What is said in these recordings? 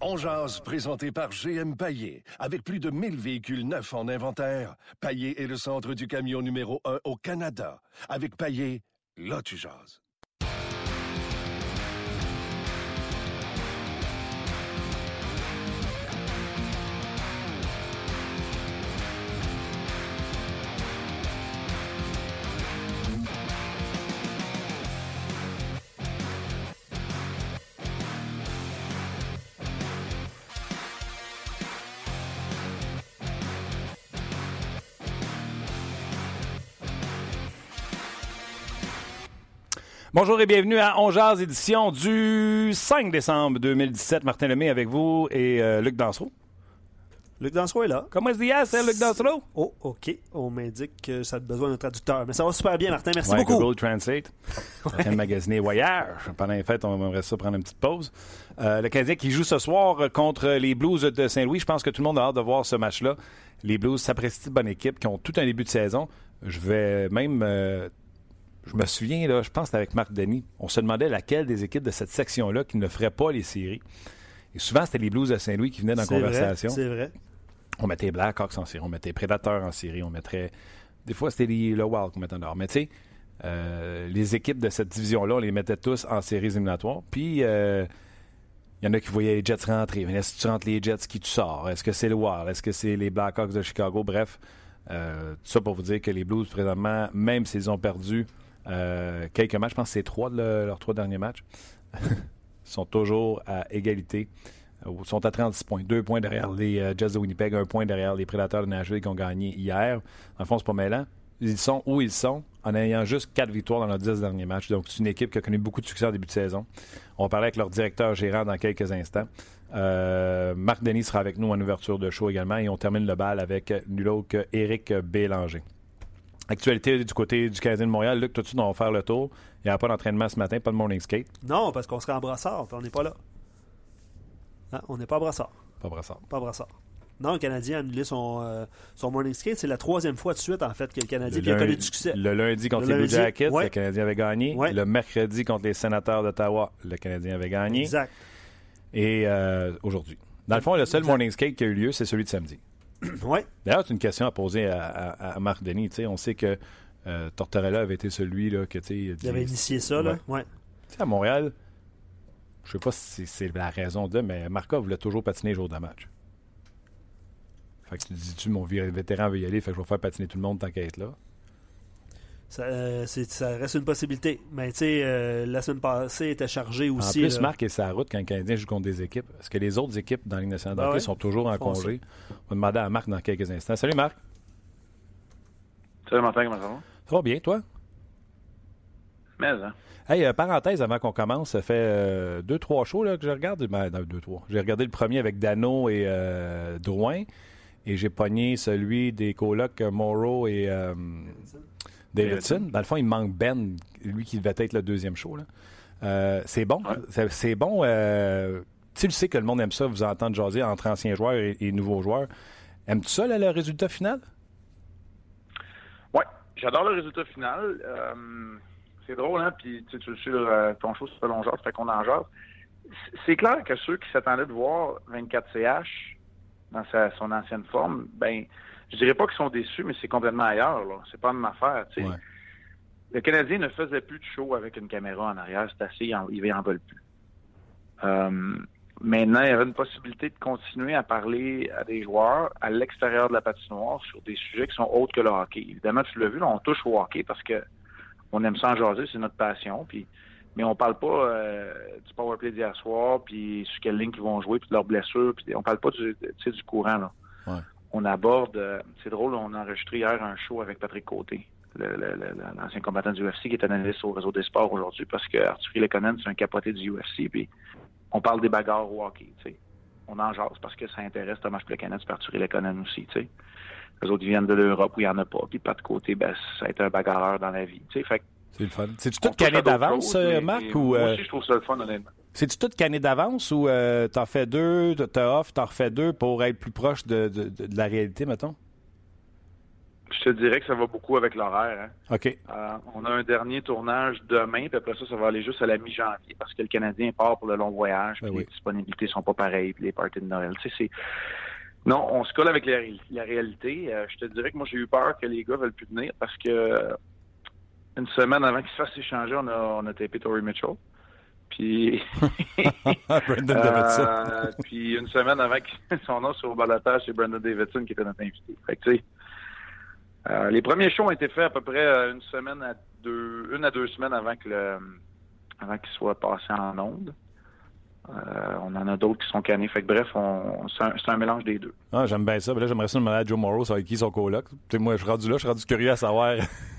On jase, présenté par GM Paillé. Avec plus de 1000 véhicules neufs en inventaire, Paillé est le centre du camion numéro 1 au Canada. Avec Paillé, là tu. Bonjour et bienvenue à Ongears, édition du 5 décembre 2017. Martin Lemay avec vous et euh, Luc Dansereau. Luc Dansereau est là. Comment est-ce c'est, Luc Dansereau? Oh, OK. On m'indique que ça a besoin d'un traducteur. Mais ça va super bien, Martin. Merci Ouais, beaucoup. Google Translate. On est magasiner Voyage. Pendant les fêtes, on aimerait ça prendre une petite pause. Euh, le Canadien qui joue ce soir contre les Blues de Saint-Louis. Je pense que tout le monde a hâte de voir ce match-là. Les Blues s'apprécient de bonne équipe, qui ont tout un début de saison. Je vais même... euh, je me souviens, là, je pense que c'était avec Marc Denis, on se demandait laquelle des équipes de cette section-là qui ne ferait pas les séries. Et souvent, c'était les Blues de Saint-Louis qui venaient dans la conversation. C'est vrai. On mettait Blackhawks en série, on mettait Predators en série, on mettrait. Des fois, c'était les- le Wild qu'on mettait en dehors. Mais tu sais, euh, les équipes de cette division-là, on les mettait tous en séries éliminatoires. Puis, euh, il y en a qui voyaient les Jets rentrer. Mais si tu rentres les Jets, qui tu sors? Est-ce que c'est le Wild? Est-ce que c'est les Blackhawks de Chicago? Bref, euh, tout ça pour vous dire que les Blues, présentement, même s'ils ont perdu euh, quelques matchs, je pense que c'est trois de le- leurs trois derniers matchs, sont toujours à égalité. Euh, sont à 36 points. Deux points derrière les euh, Jets de Winnipeg, un point derrière les Prédateurs de Nashville qui ont gagné hier. En fond, c'est pas mêlant. Ils sont où ils sont en ayant juste quatre victoires dans leurs dix derniers matchs. Donc, c'est une équipe qui a connu beaucoup de succès en début de saison. On va parler avec leur directeur gérant dans quelques instants. Marc Denis sera avec nous en ouverture de show également et on termine le bal avec nul autre que Éric Bélanger. Actualité du côté du Canadien de Montréal. Luc, toi, tu vas faire le tour. Il n'y aura pas d'entraînement ce matin, pas de morning skate. Non, parce qu'on serait en brassard, puis on n'est pas là. Hein, on n'est pas à brassard. Pas brassard. Pas brassard. Non, le Canadien a annulé son, euh, son morning skate. C'est la troisième fois de suite, en fait, que le Canadien il a connu du succès. le lundi contre Le les Blue Jackets, ouais. le Canadien avait gagné. Ouais. Le mercredi contre les Sénateurs d'Ottawa, le Canadien avait gagné. Exact. Et euh, aujourd'hui. Dans le fond, le seul Exact. morning skate qui a eu lieu, c'est celui de samedi. Oui. D'ailleurs, c'est une question à poser à, à- à Marc Denis. Tu sais, on sait que euh, Tortorella avait été celui là, que tu sais, il a dit- Il avait initié ça, là. Ouais. Sais, à Montréal, je sais pas si c'est la raison de, mais Markov voulait toujours patiner les jours de match. Fait que tu dis-tu, mon vieux vétéran veut y aller, fait que je vais faire patiner tout le monde tant qu'à être là. Ça, euh, ça reste une possibilité. Mais tu sais, euh, la semaine passée était chargée En aussi. plus, là. Marc est sa route quand le Canadien joue contre des équipes. Est-ce que les autres équipes dans la Ligue nationale de Ah ouais? sont toujours en congé? On va demander à Marc dans quelques instants. Salut Marc. Salut Martin, comment ça va? Ça va bien, toi? Mais, hein? Hey, euh, parenthèse avant qu'on commence, ça fait euh, deux, trois shows là, que je regarde. Ben, non, deux, trois. J'ai regardé le premier avec Dano et euh, Drouin. Et j'ai pogné celui des colocs Morrow et euh, Davidson. Davidson. Dans le fond, il manque Ben, lui qui devait être le deuxième show. là. Euh, c'est bon. Ouais. C'est- bon. euh, tu sais, que le monde aime ça, vous entendre jaser entre anciens joueurs et, et nouveaux joueurs. Aimes-tu ça, là, le résultat final? Ouais, j'adore le résultat final. Euh, c'est drôle, hein? Puis tu sais, tu le sais, ton show, c'est pas long genre, ça fait qu'on en jase. C'est clair que ceux qui s'attendaient de voir 24CH dans sa, son ancienne forme, ben, je dirais pas qu'ils sont déçus, mais c'est complètement ailleurs, là. C'est pas une affaire. Ouais. Le Canadien ne faisait plus de show avec une caméra en arrière, c'est assez, il en, il en veulent plus. Euh, maintenant, il y avait une possibilité de continuer à parler à des joueurs à l'extérieur de la patinoire sur des sujets qui sont autres que le hockey. Évidemment, tu l'as vu, là, on touche au hockey parce que on aime ça en jaser, c'est notre passion. Puis, mais on parle pas euh, du powerplay d'hier soir, puis sur quelle ligne ils vont jouer, puis de leurs blessures, puis on parle pas du, courant. Là. Ouais. On aborde, euh, c'est drôle, on a enregistré hier un show avec Patrick Côté, l'ancien combattant du UFC qui est analyste au réseau des sports aujourd'hui, parce que Arthur Lekonen, c'est un capoté du UFC, puis on parle des bagarres au hockey, tu sais. On en jase parce que ça intéresse Thomas Plekanec et Arthur Lekonen aussi, tu sais. Les autres ils viennent de l'Europe où il n'y en a pas, puis pas de côté, ben, ça a été un bagarreur dans la vie, tu sais. Fait C'est le fun. C'est-tu tout calé d'avance, euh, Marc? ou, Moi euh, aussi, je trouve ça le fun, honnêtement. C'est-tu tout canné d'avance ou euh, t'en fais deux, t'as off, t'en refais deux pour être plus proche de, de- de- de la réalité, mettons? Je te dirais que ça va beaucoup avec l'horaire. Hein. OK. Euh, on a un dernier tournage demain, puis après ça, ça va aller juste à la mi-janvier parce que le Canadien part pour le long voyage, Ben puis oui. les disponibilités sont pas pareilles, puis les parties de Noël. Tu sais, c'est... Non, on se colle avec la, ré- la réalité. Euh, je te dirais que moi, j'ai eu peur que les gars veulent plus venir parce que une semaine avant qu'ils se fassent échanger, on a, on a tapé Tory Mitchell. Puis, Brendan Davidson. euh, puis une semaine avant que son nom soit au balotage, c'est Brandon Davidson qui était notre invité. Fait que, tu sais, euh, les premiers shows ont été faits à peu près euh, une semaine à deux, une à deux semaines avant que le, avant qu'il soit passé en onde. Euh, on en a d'autres qui sont cannés. Fait que bref, on, c'est un, mélange des deux. Ah, j'aime bien ça. Mais là, j'aimerais ça demander à Joe Morrow avec qui son coloc. Moi, je suis rendu là, je suis rendu curieux à savoir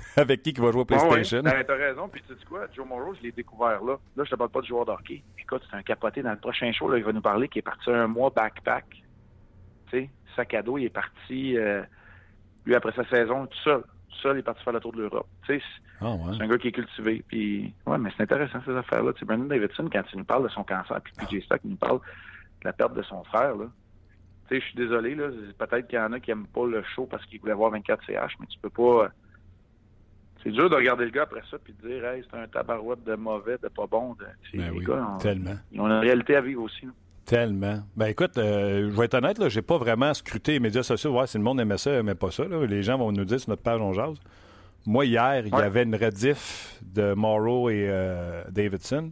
avec qui qui va jouer au PlayStation. Ah ben, t'as raison. Puis tu sais quoi, Joe Morrow, je l'ai découvert là. Là, je te parle pas de joueur de hockey. Écoute, c'est un capoté dans le prochain show. Là, il va nous parler qui est parti un mois backpack. Tu sais, sac à dos, il est parti. euh, lui, après sa saison, tout seul. Tout seul, il est parti faire le tour de l'Europe. Tu sais, c'est- Ah, ouais. c'est un gars qui est cultivé. Puis, ouais, mais c'est intéressant ces affaires-là. Tu sais, Brandon Davidson, quand il nous parle de son cancer, puis PJ Stock nous parle de la perte de son frère, là. Tu sais, je suis désolé, là. Peut-être qu'il y en a qui aiment pas le show parce qu'ils voulaient voir 24 CH, mais tu peux pas. C'est dur de regarder le gars après ça puis de dire, hey, c'est un tabarouette de mauvais, de pas bon. De... Ben oui, gars, on- tellement. ils ont une réalité à vivre aussi. là. Tellement. Ben écoute, euh, je vais être honnête, là, j'ai pas vraiment scruté les médias sociaux, voir si le monde aimait ça, aimait pas ça. là. Les gens vont nous dire sur notre page On Jase. Moi, hier, il y avait une rediff de Morrow et euh, Davidson.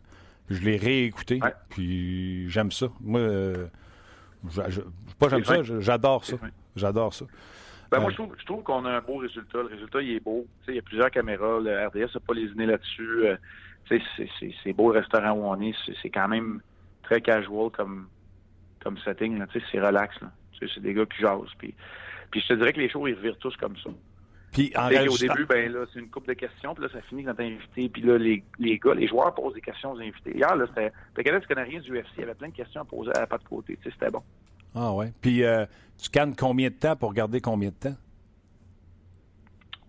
Je l'ai réécouté, Ouais. puis j'aime ça. Moi, euh, je- je- pas j'aime ça, j'adore ça. J'adore ça. Ben, moi, je trouve, je trouve qu'on a un beau résultat. Le résultat, il est beau. Il y a plusieurs caméras. Le RDS n'a pas lésiné là-dessus. Euh, c'est- c'est- c'est beau le restaurant où on est. C'est- C'est quand même très casual comme, comme setting. c'est relax. c'est des gars qui jasent. Puis, puis je te dirais que les shows, ils revirent tous comme ça. Puis en Au début, ben là, c'est une coupe de questions, puis là, ça finit quand t'es invité, puis là, les, les gars, les joueurs posent des questions aux invités. Hier, là, c'était le Canadien du Canadien du UFC, il y avait plein de questions à poser à pas de côté. Tu sais, c'était bon. Ah ouais. Puis euh, tu cannes combien de temps pour garder combien de temps?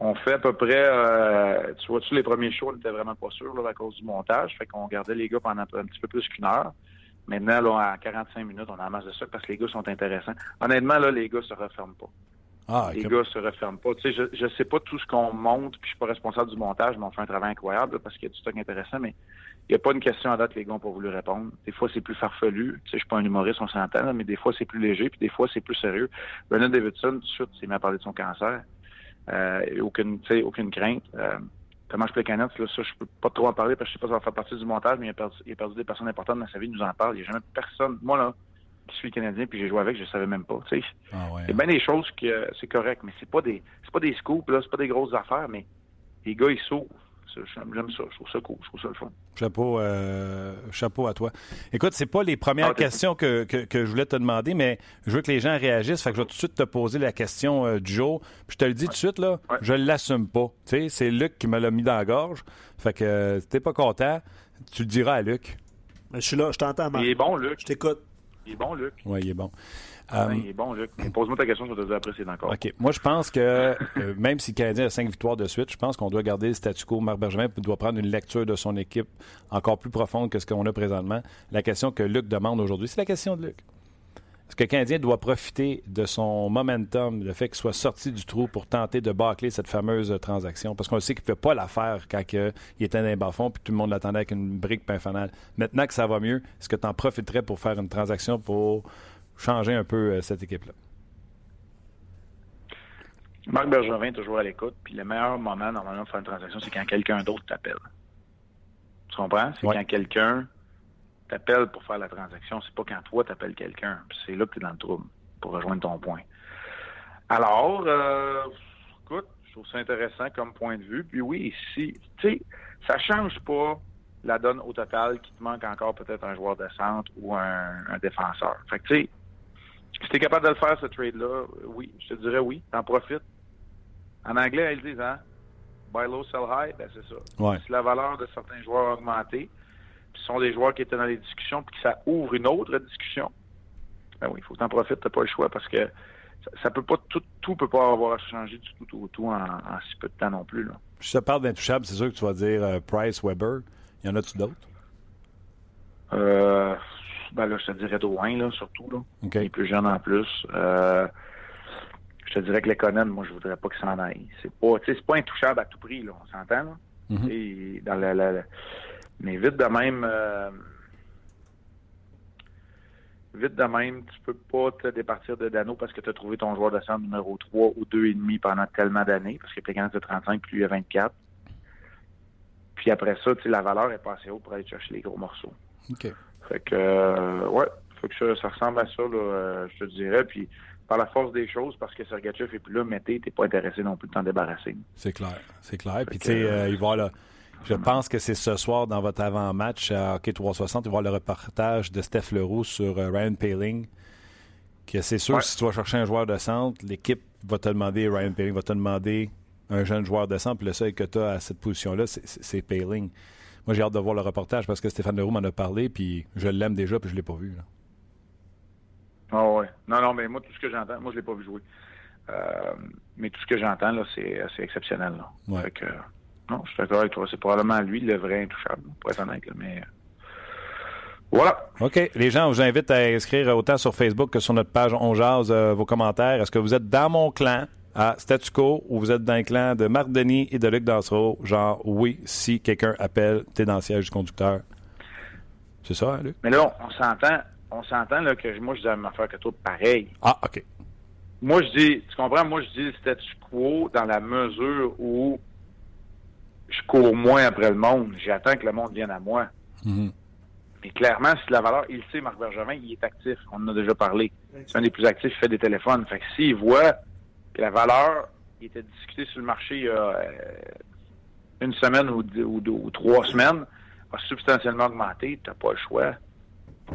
On fait à peu près, euh, tu vois-tu, les premiers shows, on n'était vraiment pas sûr là, à cause du montage. Fait qu'on gardait les gars pendant un petit peu plus qu'une heure. Maintenant, là, à 45 minutes, on a masse de ça parce que les gars sont intéressants. Honnêtement, là, les gars se referment pas. Ah, les ok. gars se referment pas. Tu sais, je, je sais pas tout ce qu'on monte, puis je suis pas responsable du montage, mais on fait un travail incroyable là, parce qu'il y a du stock intéressant, mais il n'y a pas une question à date que les gars n'ont pas voulu répondre. Des fois, c'est plus farfelu. Tu sais, je suis pas un humoriste, on s'entend, mais des fois, c'est plus léger, puis des fois, c'est plus sérieux. Bernard Davidson, tout de suite, s'est mis à parler de son cancer. Euh, aucune, tu sais, aucune crainte. Euh, Thomas Plekanec, là, ça, je peux pas trop en parler parce que je sais pas si ça va faire partie du montage, mais il a perdu, il a perdu des personnes importantes dans sa vie, il nous en parle. Il n'y a jamais personne. Moi, là, qui suis Canadien, puis j'ai joué avec, je savais même pas. Tu sais, Ah ouais. il y a bien des choses que euh, c'est correct, mais c'est pas des c'est pas des scoops, là, c'est pas des grosses affaires, mais les gars, ils s'ouvrent. J'aime j'aime ça, je trouve ça cool, je trouve ça le fun. Chapeau, euh, chapeau à toi. Écoute, c'est pas les premières Ah, questions que, que, que je voulais te demander, mais je veux que les gens réagissent. Fait que je vais tout de suite te poser la question euh, du jour. Puis je te le dis tout de suite, là, Ouais. je l'assume pas. Tu sais, c'est Luc qui me l'a mis dans la gorge. Fait que euh, si t'es pas content, tu le diras à Luc. Mais je suis là, je t'entends, Marc. Il est bon, Luc. Je t'écoute. Il est bon, Luc. Oui, il est bon. Euh, il est bon, Luc. Pose-moi ta question, je vais te dire après c'est encore. OK. Moi, je pense que euh, même si le Canadien a cinq victoires de suite, je pense qu'on doit garder le statu quo. Marc Bergevin doit prendre une lecture de son équipe encore plus profonde que ce qu'on a présentement. La question que Luc demande aujourd'hui, c'est la question de Luc. Est-ce que le Canadien doit profiter de son momentum, le fait qu'il soit sorti du trou pour tenter de bâcler cette fameuse transaction? Parce qu'on sait qu'il ne fait pas l'affaire quand il était dans les bas-fonds puis tout le monde l'attendait avec une brique pain fanal. Maintenant que ça va mieux, est-ce que tu en profiterais pour faire une transaction pour changer un peu euh, cette équipe-là? Marc Bergevin est toujours à l'écoute, puis le meilleur moment, normalement, pour faire une transaction, c'est quand quelqu'un d'autre t'appelle. Tu comprends? C'est Ouais. quand quelqu'un t'appelle pour faire la transaction, c'est pas quand toi t'appelles quelqu'un. Puis C'est là que tu es dans le trouble, pour rejoindre ton point. Alors, euh, écoute, je trouve ça intéressant comme point de vue. Puis oui, si, tu sais, ça change pas la donne au total qui te manque encore peut-être un joueur de centre ou un, un défenseur. Fait que, tu sais, si tu es capable de le faire, ce trade-là, oui, je te dirais oui, t'en profites. En anglais, ils disent, hein, buy low, sell high, ben c'est ça. Ouais. Si la valeur de certains joueurs a augmenté, puis ce sont des joueurs qui étaient dans les discussions, puis que ça ouvre une autre discussion, ben oui, il faut que t'en profites, t'as pas le choix, parce que ça, ça peut pas, tout, tout peut pas avoir changé du tout, tout, tout en, en si peu de temps non plus, là. Je te parle d'intouchable, c'est sûr que tu vas dire euh, Price, Weber. Y en a-tu d'autres? Euh, ben là, je te dirais Drouin, là, surtout, là. Plus jeune en plus. Euh, je te dirais que l'économie, moi, je voudrais pas qu'il s'en aille. C'est pas, c'est pas intouchable à tout prix, là, on s'entend, là. Mhm. dans la, la- la- Mais vite de même, euh, vite de même, tu peux pas te départir de Dano parce que tu as trouvé ton joueur de centre numéro 3 ou 2,5 pendant tellement d'années, parce que Pékin de 35 puis lui a 24. Puis après ça, tu sais, la valeur est pas assez haute pour aller chercher les gros morceaux. Fait que, euh, ouais, fait que ça, ça ressemble à ça, là, euh, je te dirais. Puis, par la force des choses, parce que Sergachev est plus là, mais t'es pas intéressé non plus de t'en débarrasser. C'est clair. C'est clair. Puis, tu sais, euh, il va y avoir le- Je pense que c'est ce soir dans votre avant-match à Hockey 360. Il va y avoir le reportage de Steph Leroux sur euh, Ryan Paling. Que c'est sûr, Ouais. si tu vas chercher un joueur de centre, l'équipe va te demander, Ryan Paling va te demander un jeune joueur de centre. Puis le seul que tu as à cette position-là, c'est Paling. Moi, j'ai hâte de voir le reportage parce que Stéphane Leroux m'en a parlé. Puis je l'aime déjà, puis je l'ai pas vu. Ah ouais. Non, non, mais moi, tout ce que j'entends, moi, je l'ai pas vu jouer. Euh, mais tout ce que j'entends, là, c'est exceptionnel, là. Ouais. Fait que, non, je suis d'accord avec toi. C'est probablement lui le vrai intouchable, pour être honnête, là, mais... euh, Voilà. OK. Les gens, on vous invite à inscrire autant sur Facebook que sur notre page On Jase euh, vos commentaires. Est-ce que vous êtes dans mon clan? À Statu Quo ou vous êtes dans le clan de Marc Denis et de Luc Dansereau? Genre, oui, si quelqu'un appelle, t'es dans le siège du conducteur. C'est ça, hein, Luc? Mais là, on, s'entend, on s'entend, là, que moi, je dis la même affaire que toi, pareil. Ah, OK. Moi, je dis, tu comprends? Moi, je dis le statu quo dans la mesure où je cours moins après le monde. J'attends que le monde vienne à moi. Mais clairement, si la valeur, il le sait, Marc Bergevin, il est actif. On en a déjà parlé. C'est un des plus actifs, il fait des téléphones. Fait que s'il voit la valeur, il était discuté sur le marché il y a euh, une semaine ou, deux- ou, deux- ou trois semaines, a substantiellement augmenté, t'as pas le choix.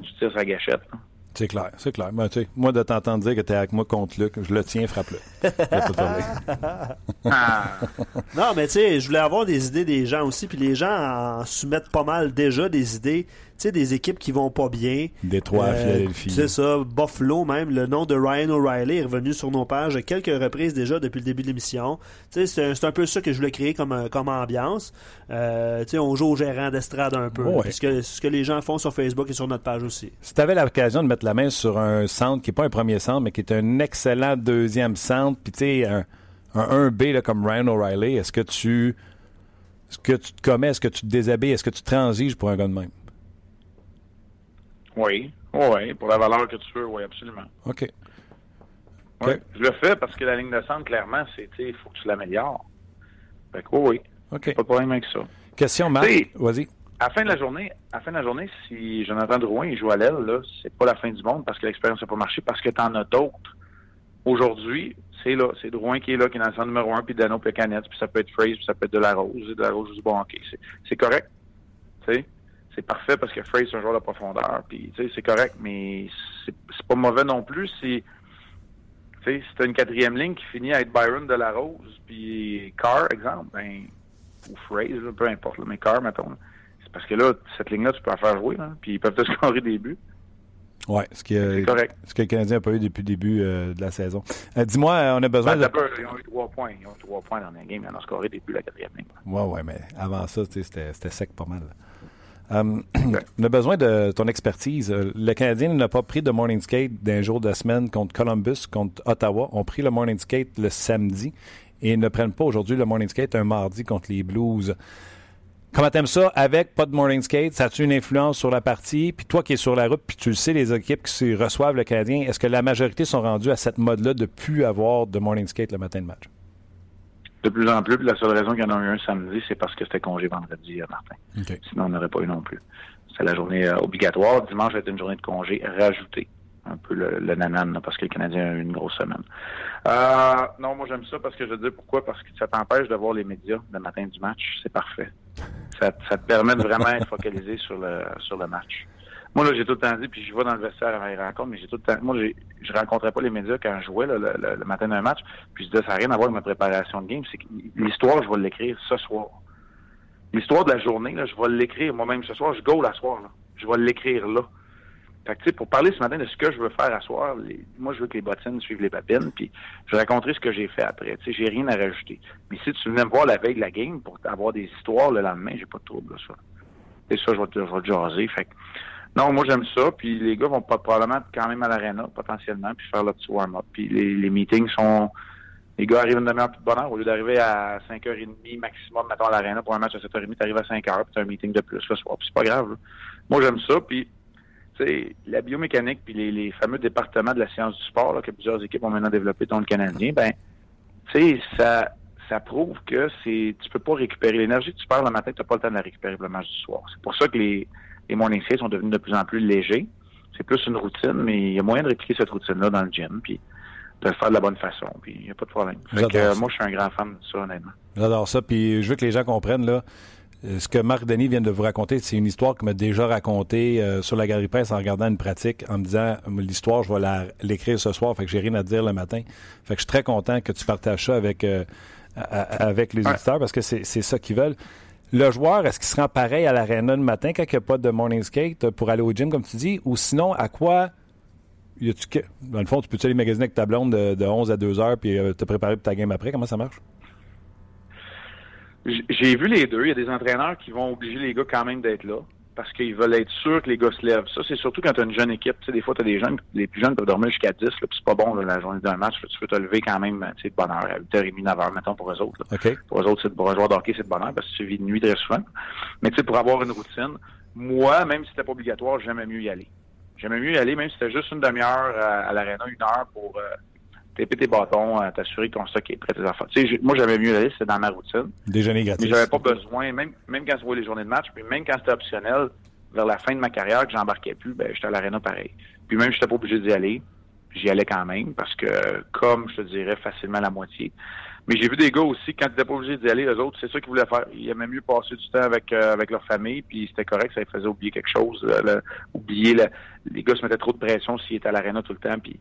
Tu tires sa gâchette. C'est clair, c'est clair. Ben, tu moi, de t'entendre dire que t'es avec moi contre Luc, je le tiens, frappe-le. Ah, Non, mais tu sais, je voulais avoir des idées des gens aussi, puis les gens en soumettent pas mal déjà des idées. Sais, des équipes qui vont pas bien. Détroit, Euh, Philadelphie. C'est ça, Buffalo même. Le nom de Ryan O'Reilly est revenu sur nos pages à quelques reprises déjà depuis le début de l'émission. Tu sais, c'est un, peu ça que je voulais créer comme, euh, comme ambiance. Euh, tu sais, on joue au gérant d'estrade un peu. Ouais. Puis ce que, ce que les gens font sur Facebook et sur notre page aussi. Si tu avais l'occasion de mettre la main sur un centre qui n'est pas un premier centre, mais qui est un excellent deuxième centre, puis tu sais, un, un 1B là, comme Ryan O'Reilly, est-ce que tu. Est-ce que tu te commets, est-ce que tu te déshabilles, est-ce que tu transiges pour un gars de même? Oui, oui, pour la valeur que tu veux, oui, absolument. OK. Je le fais parce que la ligne de centre, clairement, c'est, tu sais, il faut que tu l'améliores. Fait que oui, oui, OK. pas de problème avec ça. Question, Marc. Vas-y. À la fin de la journée, à la fin de la journée, si Jonathan Drouin il joue à l'aile, là, c'est pas la fin du monde parce que l'expérience n'a pas marché, parce que tu en as d'autres. Aujourd'hui, c'est là, c'est Drouin qui est là, qui est dans le centre numéro un, puis Dano, puis Canette, puis ça peut être Fraser, puis ça peut être de la Rose, de la Rose, je dis bon, ok, c'est, c'est correct, tu sais, c'est parfait parce que Fraser c'est un joueur de profondeur, puis tu sais, c'est correct, mais c'est, pas mauvais non plus si, tu sais, si une quatrième ligne qui finit à être Byron de la Rose, puis Carr, exemple, ben, ou Fraser, peu importe, là, mais Carr, mettons, c'est parce que là, cette ligne-là, tu peux en faire jouer, puis ils peuvent te scorer des buts. Ouais, ce, qui, C'est correct. ce que le Canadien n'a pas eu depuis le début euh, de la saison. Euh, Dis-moi, euh, on a besoin Ben, de. peur, ils ont eu trois points. Ils ont eu trois points dans la game. Ils en ont scoré des buts la quatrième ligne. Ouais, ouais, mais avant ça, c'était sec pas mal. Euh, on a besoin de ton expertise. Euh, Le Canadien n'a pas pris de morning skate d'un jour de semaine contre Columbus, contre Ottawa. On pris le morning skate le samedi et ne prennent pas aujourd'hui le morning skate un mardi contre les Blues. Comment t'aimes ça avec pas de morning skate? Ça a-tu une influence sur la partie? Puis toi qui es sur la route, puis tu le sais, les équipes qui reçoivent le Canadien, est-ce que la majorité sont rendues à cette mode-là de plus avoir de morning skate le matin de match? De plus en plus, puis la seule raison qu'il y en a eu un samedi, c'est parce que c'était congé vendredi, euh, Martin. OK. Sinon, on n'aurait pas eu non plus. C'est la journée euh, obligatoire. Dimanche va être une journée de congé rajoutée. Un peu le, le nanan, là, parce que le Canadien a eu une grosse semaine. Euh, non, moi j'aime ça parce que je veux dire pourquoi? Parce que ça t'empêche de voir les médias le matin du match. C'est parfait. Ça, ça te permet de vraiment être focalisé sur le sur le match. Moi, là, j'ai tout le temps dit, puis je vais dans le vestiaire avant les rencontres, mais j'ai tout le temps. Moi, je rencontrais pas les médias quand je jouais là, le, le- le matin d'un match, puis je disais, ça n'a rien à voir avec ma préparation de game. C'est que l'histoire, je vais l'écrire ce soir. L'histoire de la journée, là, je vais l'écrire moi-même ce soir. Je go la soir, là. Je vais l'écrire là. Fait que, pour parler ce matin de ce que je veux faire à soir, les- moi, je veux que les bottines suivent les babines, puis je raconterai ce que j'ai fait après. Tu sais, j'ai rien à rajouter. Mais si tu venais me voir la veille de la game pour avoir des histoires le lendemain, j'ai pas de trouble, là, ça. Ça, je vais te, je jaser. Fait que, Non, moi j'aime ça. Puis les gars vont pas probablement quand même à l'arena potentiellement, puis faire le petit warm-up. Puis les, les meetings sont les gars arrivent une demi-heure plus de bonne heure. Au lieu d'arriver à 5h30 maximum, mettons, à l'arena pour un match à 7h30, tu arrives à 5h, puis tu as un meeting de plus le soir. Puis c'est pas grave. là. Moi, j'aime ça. Puis, tu sais, la biomécanique puis les, les fameux départements de la science du sport là, que plusieurs équipes ont maintenant développé, dont le Canadien, ben, tu sais, ça, ça prouve que c'est tu peux pas récupérer l'énergie que tu perds le matin, tu n'as pas le temps de la récupérer le match du soir. C'est pour ça que les, les morning skates sont devenus de plus en plus légers. C'est plus une routine, mais il y a moyen de répliquer cette routine-là dans le gym. Puis, de le faire de la bonne façon, puis il n'y a pas de problème. Fait que, euh, moi, je suis un grand fan de ça, honnêtement. J'adore ça. Puis je veux que les gens comprennent, là, euh, ce que Marc Denis vient de vous raconter, c'est une histoire qu'il m'a déjà racontée euh, sur la galerie presse en regardant une pratique, en me disant l'histoire, je vais l'écrire ce soir, fait que j'ai rien à dire le matin. Fait que je suis très content que tu partages ça avec, euh, à- à- avec les auditeurs parce que c'est ça qu'ils veulent. Le joueur, est-ce qu'il se rend pareil à l'aréna le matin quand il n'y a pas de morning skate euh, pour aller au gym, comme tu dis, ou sinon, à quoi Dans le fond, tu peux-tu aller magasiner avec ta blonde de, de 11 à 2 heures puis euh, te préparer pour ta game après? Comment ça marche? J'ai vu les deux. Il y a des entraîneurs qui vont obliger les gars quand même d'être là parce qu'ils veulent être sûrs que les gars se lèvent. Ça, c'est surtout quand tu as une jeune équipe. Tu sais, des fois, tu as des jeunes, les plus jeunes peuvent dormir jusqu'à 10, là, puis c'est pas bon là, la journée d'un match. Tu veux te lever quand même tu sais, de bonne heure, à 8h30, 9h, mettons, pour eux autres. là. Pour eux autres, c'est pour un joueur de hockey, c'est de bonne heure parce que tu vis de nuit très souvent. Mais tu sais, pour avoir une routine, moi, même si c'était pas obligatoire, j'aimais mieux y aller. J'aimais mieux y aller, même si c'était juste une demi-heure à, à l'aréna, une heure pour euh, taper tes bâtons, euh, t'assurer que ton stock est prêt, tes affaires. Tu sais, moi, j'aimais mieux aller, c'était dans ma routine. Déjeuner Mais gratis. j'avais pas besoin, même, même quand c'était les journées de match, puis même quand c'était optionnel, vers la fin de ma carrière, que j'embarquais plus, ben, j'étais à l'aréna pareil. Puis même j'étais pas obligé d'y aller, j'y allais quand même, parce que, comme je te dirais, facilement la moitié. Mais j'ai vu des gars aussi, quand ils n'étaient pas obligés d'y aller, eux autres, c'est ça qu'ils voulaient faire. Ils aimaient mieux passer du temps avec, euh, avec leur famille, puis c'était correct, ça les faisait oublier quelque chose. euh, le- oublier, le- les gars se mettaient trop de pression s'ils étaient à l'aréna tout le temps, puis,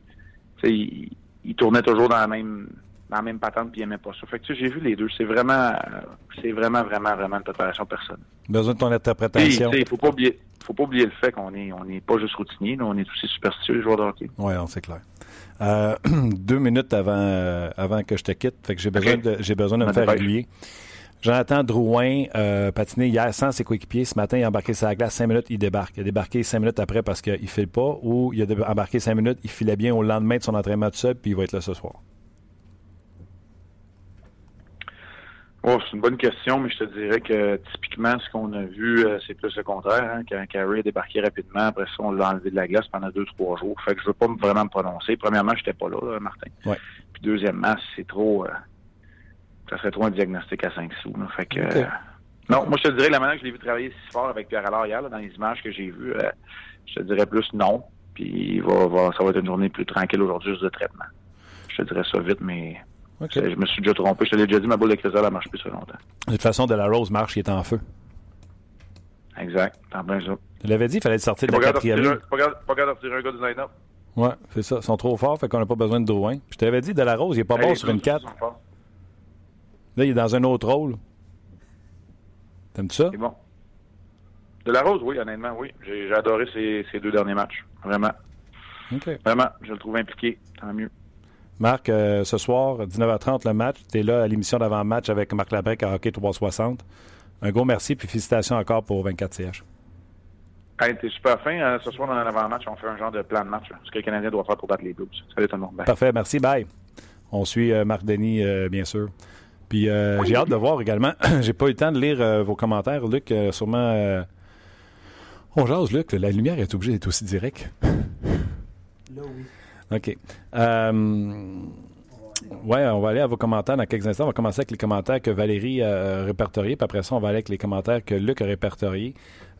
ils, ils tournaient toujours dans la même dans la même patente, puis ils aimaient pas ça. Fait que, tu sais, j'ai vu les deux. C'est vraiment, c'est vraiment, vraiment, vraiment une préparation personnelle. Besoin de ton interprétation. sais, faut pas oublier, faut pas oublier le fait qu'on est, on n'est pas juste routinier, on est aussi superstitieux, les joueurs de hockey. Oui, c'est clair. Euh, deux minutes avant, euh, avant que je te quitte, fait que j'ai besoin, de, j'ai besoin de me faire dépêche. Jonathan Drouin, euh, patiné hier sans ses coéquipiers. Ce matin, il a embarqué sur la glace. Cinq minutes, il débarque. Il a débarqué cinq minutes après parce qu'il ne file pas ou il a embarqué cinq minutes, il filait bien au lendemain de son entraînement tout seul, puis il va être là ce soir. Oh, c'est une bonne question, mais je te dirais que typiquement, ce qu'on a vu, euh, c'est plus le contraire. Hein, quand Carey a débarqué rapidement, après ça, on l'a enlevé de la glace pendant deux, trois jours. Fait que je veux pas me- vraiment me prononcer. Premièrement, j'étais pas là, là, Martin. Ouais. Puis deuxièmement, c'est trop... euh, ça serait trop un diagnostic à 5 sous. là. Fait que... Euh, non, moi, je te dirais, la manière que je l'ai vu travailler si fort avec Pierre Allard hier, là, dans les images que j'ai vues, euh, je te dirais plus non. Puis il va, va- ça va être une journée plus tranquille aujourd'hui, juste de traitement. Je te dirais ça vite, mais OK. je me suis déjà trompé. Je te l'ai déjà dit, ma boule de cristal, elle marche plus ça longtemps. De toute façon, De La Rose marche, il est en feu. Exact. T'en plein ça. Je l'avais dit, il fallait sortir de la quatrième pas capable de retirer un gars du line-up. Ouais, c'est ça. Ils sont trop forts, fait qu'on n'a pas besoin de Drouin. Je t'avais dit, De La Rose, il est pas bon Hey, sur une les gars, 4. ils sont forts. Là, il est dans un autre rôle. T'aimes-tu ça? C'est bon. De la Rose, oui, honnêtement, oui. J'ai j'ai adoré ces, ces deux derniers matchs. Vraiment. Vraiment. Je le trouve impliqué. Tant mieux. Marc, euh, ce soir, 19h30, le match. Tu es là à l'émission d'avant-match avec Marc Labrec à Hockey 360. Un gros merci, puis félicitations encore pour 24 CH. Hey, t'es super fin. Euh, ce soir, dans l'avant-match, on fait un genre de plan de match. là. Ce que le Canadien doit faire pour battre les Blues. Salut tout le monde. Bye. Parfait, merci, bye. On suit euh, Marc Denis, euh, bien sûr. Puis euh, j'ai hâte de voir également. j'ai pas eu le temps de lire euh, vos commentaires, Luc. euh, sûrement. On jase, Luc. La lumière est obligée d'être aussi directe. Là, oui. OK. Ouais, on va aller à vos commentaires dans quelques instants. On va commencer avec les commentaires que Valérie a répertoriés, puis après ça, on va aller avec les commentaires que Luc a répertoriés.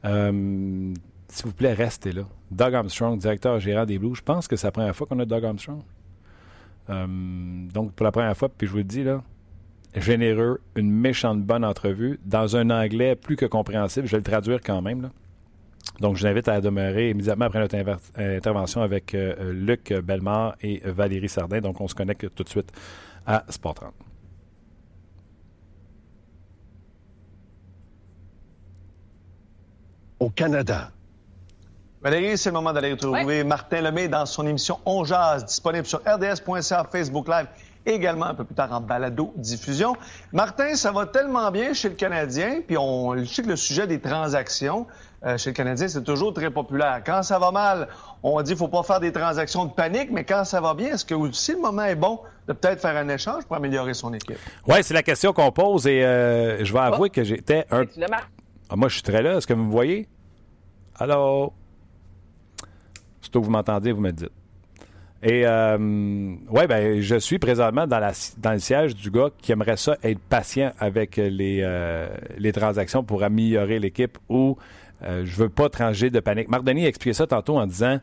S'il vous plaît, restez là. Doug Armstrong, directeur gérant des Blues. Je pense que c'est la première fois qu'on a Doug Armstrong. Donc, pour la première fois, puis je vous le dis, là, généreux, une méchante bonne entrevue, dans un anglais plus que compréhensible. Je vais le traduire quand même. Là. Donc, je vous invite à demeurer immédiatement après notre euh, intervention avec euh, Luc Bellemare et Valérie Sardin. Donc, on se connecte tout de suite à Sport 30. Au Canada, Valérie, c'est le moment d'aller retrouver Martin Lemay dans son émission On Jazz, disponible sur rds.ca, Facebook Live également un peu plus tard en balado-diffusion. Martin, ça va tellement bien chez le Canadien, puis on sait que le sujet des transactions euh, chez le Canadien, c'est toujours très populaire. Quand ça va mal, on dit qu'il faut pas faire des transactions de panique, mais quand ça va bien, est-ce que aussi le moment est bon de peut-être faire un échange pour améliorer son équipe? Oui, c'est la question qu'on pose et euh, je vais avouer que j'étais un... Ah, moi, je suis très là. Est-ce que vous me voyez? Allô? Surtout que vous m'entendez, vous me dites. Et, euh, ouais, ben, je suis présentement dans, la, dans le siège du gars qui aimerait ça être patient avec les, euh, les transactions pour améliorer l'équipe ou euh, je veux pas trancher de panique. Marc Denis a expliqué ça tantôt en disant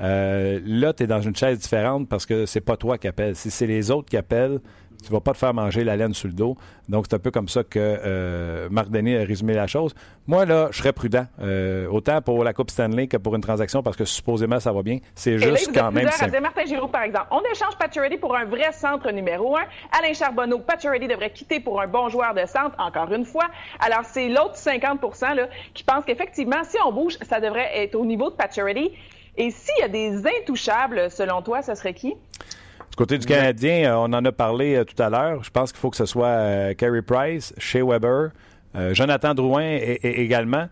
euh, là, tu es dans une chaise différente parce que c'est pas toi qui appelles. Si c'est les autres qui appellent, tu vas pas te faire manger la laine sur le dos. Donc, c'est un peu comme ça que euh, Marc Denis a résumé la chose. Moi, là, je serais prudent. Euh, autant pour la Coupe Stanley que pour une transaction parce que supposément ça va bien. C'est là, juste quand même à Martin Giroux, par exemple. On échange Pacioretty pour un vrai centre numéro un. Alain Charbonneau, Pacioretty devrait quitter pour un bon joueur de centre, encore une fois. Alors, c'est l'autre 50 là, qui pense qu'effectivement, si on bouge, ça devrait être au niveau de Pacioretty. Et s'il y a des intouchables, selon toi, ce serait qui? Du côté du Canadien, euh, on en a parlé euh, tout à l'heure. Je pense qu'il faut que ce soit euh, Carey Price, Shea Weber, Jonathan Drouin et- et- également.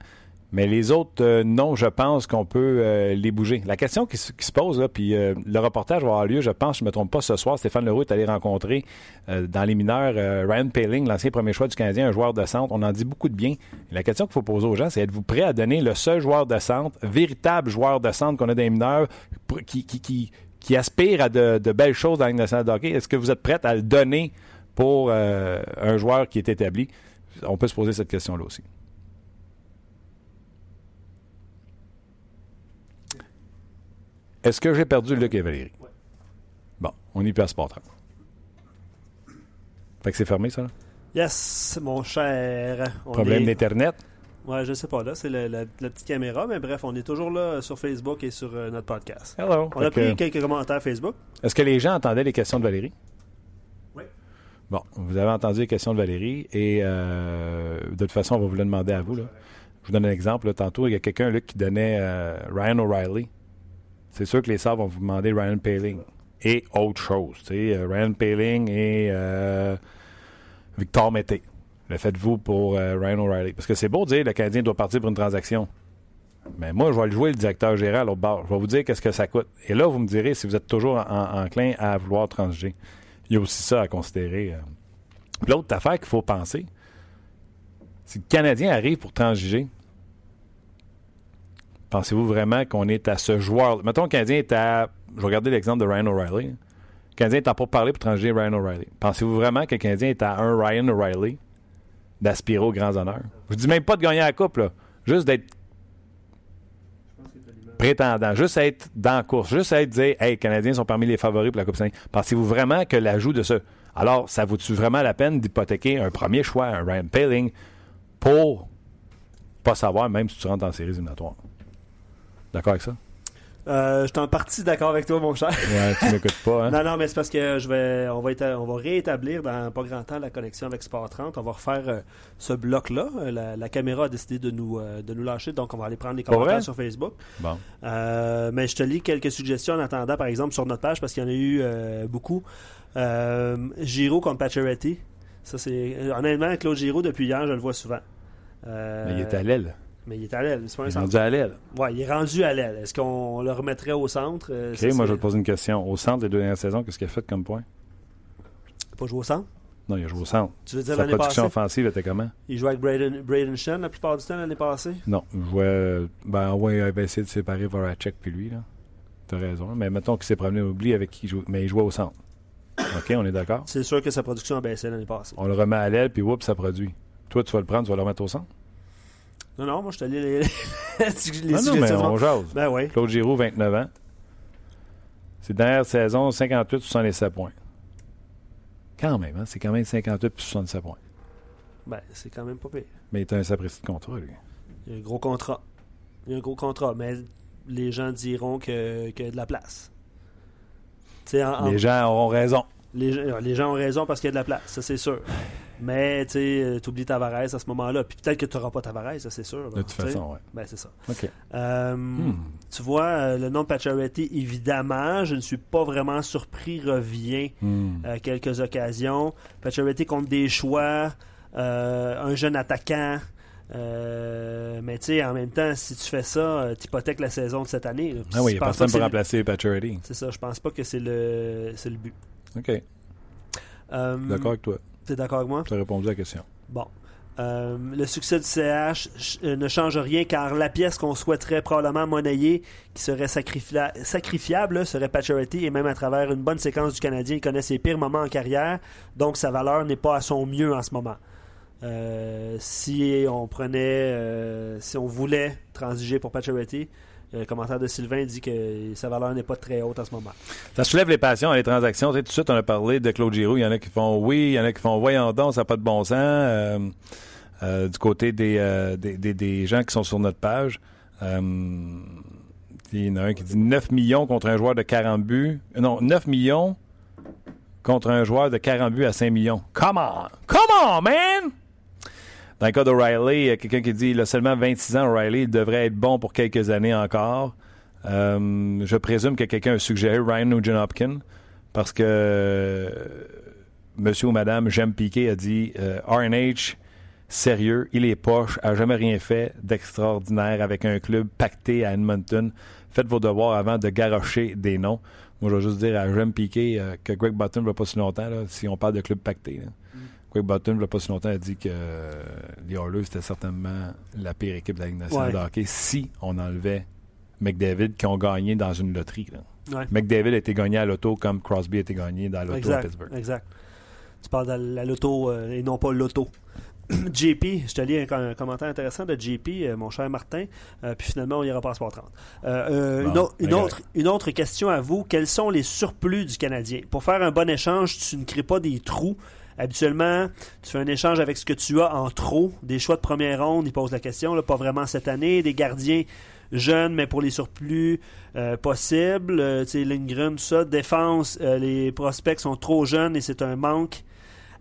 Mais les autres, euh, non, je pense qu'on peut euh, les bouger. La question qui, se- qui se pose, là, puis euh, le reportage va avoir lieu, je pense, je ne me trompe pas, ce soir. Stéphane Leroux est allé rencontrer dans les mineurs Ryan Paling, l'ancien premier choix du Canadien, un joueur de centre. On en dit beaucoup de bien. Et la question qu'il faut poser aux gens, c'est êtes-vous prêt à donner le seul joueur de centre, véritable joueur de centre qu'on a dans les mineurs, qui, qui, qui aspire à de, de belles choses dans la Ligue nationale de hockey? Est-ce que vous êtes prêt à le donner pour euh, un joueur qui est établi? On peut se poser cette question-là aussi. Est-ce que j'ai perdu Luc et Valérie? Bon, on y passe pas 30. Fait que c'est fermé, ça? là? Yes, mon cher. On Problème est- d'Internet? Ouais, je sais pas, là, c'est la, la petite caméra, mais bref, on est toujours là sur Facebook et sur euh, notre podcast. Hello. On a que- pris quelques commentaires Facebook. Est-ce que les gens entendaient les questions de Valérie? Oui. Bon, vous avez entendu les questions de Valérie et euh, de toute façon, on va vous le demander à vous. Là. Je vous donne un exemple. là. Tantôt, il y a quelqu'un là, qui donnait euh, Ryan O'Reilly. C'est sûr que les Sabres vont vous demander Ryan Paling et autre chose. tu sais, euh, Ryan Paling et euh, Victor Mété. Le faites-vous pour euh, Ryan O'Reilly. Parce que c'est beau de dire que le Canadien doit partir pour une transaction. Mais moi, je vais le jouer, le directeur général, l'autre bord. Je vais vous dire qu'est-ce que ça coûte. Et là, vous me direz si vous êtes toujours en- en- enclin à vouloir transiger. Il y a aussi ça à considérer. euh. L'autre affaire qu'il faut penser, si le Canadien arrive pour transiger, pensez-vous vraiment qu'on est à ce joueur? Mettons, le Canadien est à. Je vais regarder l'exemple de Ryan O'Reilly. Le Canadien est à pas parler pour transiger Ryan O'Reilly. Pensez-vous vraiment que le Canadien est à un Ryan O'Reilly? D'aspirer aux grands honneurs? Je dis même pas de gagner la coupe, là. Juste d'être prétendant, juste être dans la course, juste être dire, hey, les Canadiens sont parmi les favoris pour la Coupe Stanley. Pensez-vous vraiment que l'ajout de ça, alors ça vaut-tu vraiment la peine d'hypothéquer un premier choix, un Ryan Paling, pour pas savoir même si tu rentres en séries éliminatoires? D'accord avec ça? Euh, je suis en partie d'accord avec toi, mon cher. Ouais, tu m'écoutes pas, hein? Non, non, mais c'est parce que je vais, on va, éta- on va réétablir dans pas grand temps la connexion avec Sport 30. On va refaire euh, ce bloc-là. Euh, La, la caméra a décidé de nous, euh, de nous lâcher, donc on va aller prendre les commentaires sur Facebook. Bon. Mais je te lis quelques suggestions en attendant, par exemple, sur notre page, parce qu'il y en a eu beaucoup. Giro contre Pacioretty. Ça, c'est, honnêtement, Claude Giro, depuis hier, je le vois souvent. Mais il est à l'aile. Mais il est à l'aile. C'est pas un Il est centre. rendu à l'aile. Ouais, il est rendu à l'aile. Est-ce qu'on le remettrait au centre? Euh, OK, ça, moi, je vais te poser une question. Au centre des deux dernières saisons, qu'est-ce qu'il a fait comme point? Pas jouer au centre? Non, il a joué au centre. Tu veux dire Sa production passée? offensive était comment? Il jouait avec Braden, Braden Shen la plupart du temps l'année passée? Non, il jouait. Ben, ouais, il avait essayé de séparer Voracek puis lui, là. T'as raison. Mais mettons qu'il s'est promené, oublie avec qui il joue. Mais il jouait au centre. OK, on est d'accord? C'est sûr que sa production a baissé l'année passée. On le remet à l'aile, puis whoop, ça produit. Toi, tu vas le prendre, tu vas le remettre au centre? Non, non, moi je te lis les, les, non, non, mais on jase. Ben oui. Claude Giroux, 29 ans. C'est dernière saison, 58 67 points. Quand même, hein? C'est quand même 58 puis 67 points. Ben, c'est quand même pas pire. Mais il a un sapristi de contrat, lui. Il y a un gros contrat. Il y a un gros contrat, mais les gens diront que- qu'il y a de la place. En- en- Les gens auront raison. les, les gens ont raison parce qu'il y a de la place, ça c'est sûr. Mais tu oublies Tavares à ce moment-là. Puis peut-être que tu n'auras pas Tavares, ça, c'est sûr. De toute façon, oui. Ben, c'est ça. OK. Euh, Hmm. Tu vois, euh, le nom de Pacioretty, évidemment, je ne suis pas vraiment surpris, revient Hmm. à quelques occasions. Pacioretty contre des choix, euh, un jeune attaquant. euh, mais tu sais, en même temps, si tu fais ça, tu hypothèques la saison de cette année. là. Ah oui, il n'y a personne pour remplacer Paturity. C'est ça, je pense pas que c'est le, c'est le but. OK. Euh, D'accord avec toi. T'es d'accord avec moi? Tu as répondu à la question. Bon. Euh, le succès du CH ch- euh, ne change rien car la pièce qu'on souhaiterait probablement monnayer, qui serait sacrifia- sacrifiable, serait Pacioretty et même à travers une bonne séquence du Canadien, il connaît ses pires moments en carrière, donc sa valeur n'est pas à son mieux en ce moment. Euh, si on prenait, euh, si on voulait transiger pour euh, le commentaire de Sylvain dit que sa valeur n'est pas très haute en ce moment. Ça soulève les passions, les transactions. Tout de suite, on a parlé de Claude Giroux. Il y en a qui font oui, il y en a qui font voyons donc, ça n'a pas de bon sens. Euh, euh, du côté des, euh, des, des- des gens qui sont sur notre page, euh, il y en a un qui dit 9 millions contre un joueur de 40 buts. Euh, Non, 9 millions contre un joueur de 40 buts à 5 millions. Come on! Come on, man! Dans le cas d'O'Reilly, il y a quelqu'un qui dit il a seulement 26 ans, O'Reilly, il devrait être bon pour quelques années encore. Euh, je présume que quelqu'un a suggéré Ryan Nugent Hopkins parce que euh, monsieur ou madame J'aime Piqué a dit euh, RNH, sérieux, il est poche, a jamais rien fait d'extraordinaire avec un club pacté à Edmonton. Faites vos devoirs avant de garrocher des noms. Moi, je vais juste dire à J'aime Piqué euh, que Greg Button ne va pas si longtemps, si on parle de club pacté. Greg Button, il ne pas si longtemps, a dit que euh, les Oilers, c'était certainement la pire équipe de la Ligue nationale Ouais. de hockey si on enlevait McDavid qui ont gagné dans une loterie. là. Ouais. McDavid a été gagné à l'auto comme Crosby a été gagné dans l'auto à Exact, Pittsburgh. exact. Tu parles de la loto euh, et non pas l'auto. JP, je te lis un, un commentaire intéressant de JP, euh, mon cher Martin, euh, puis finalement on ira pas à Sport 30. Euh, euh, Bon, une, au- une ben autre, une autre question à vous, quels sont les surplus du Canadien? Pour faire un bon échange, tu ne crées pas des trous. Habituellement, tu fais un échange avec ce que tu as en trop. Des choix de première ronde, il pose la question, là, pas vraiment cette année. Des gardiens jeunes, mais pour les surplus euh, possibles. Euh, tu sais, Lindgren, tout ça. Défense, euh, les prospects sont trop jeunes et c'est un manque.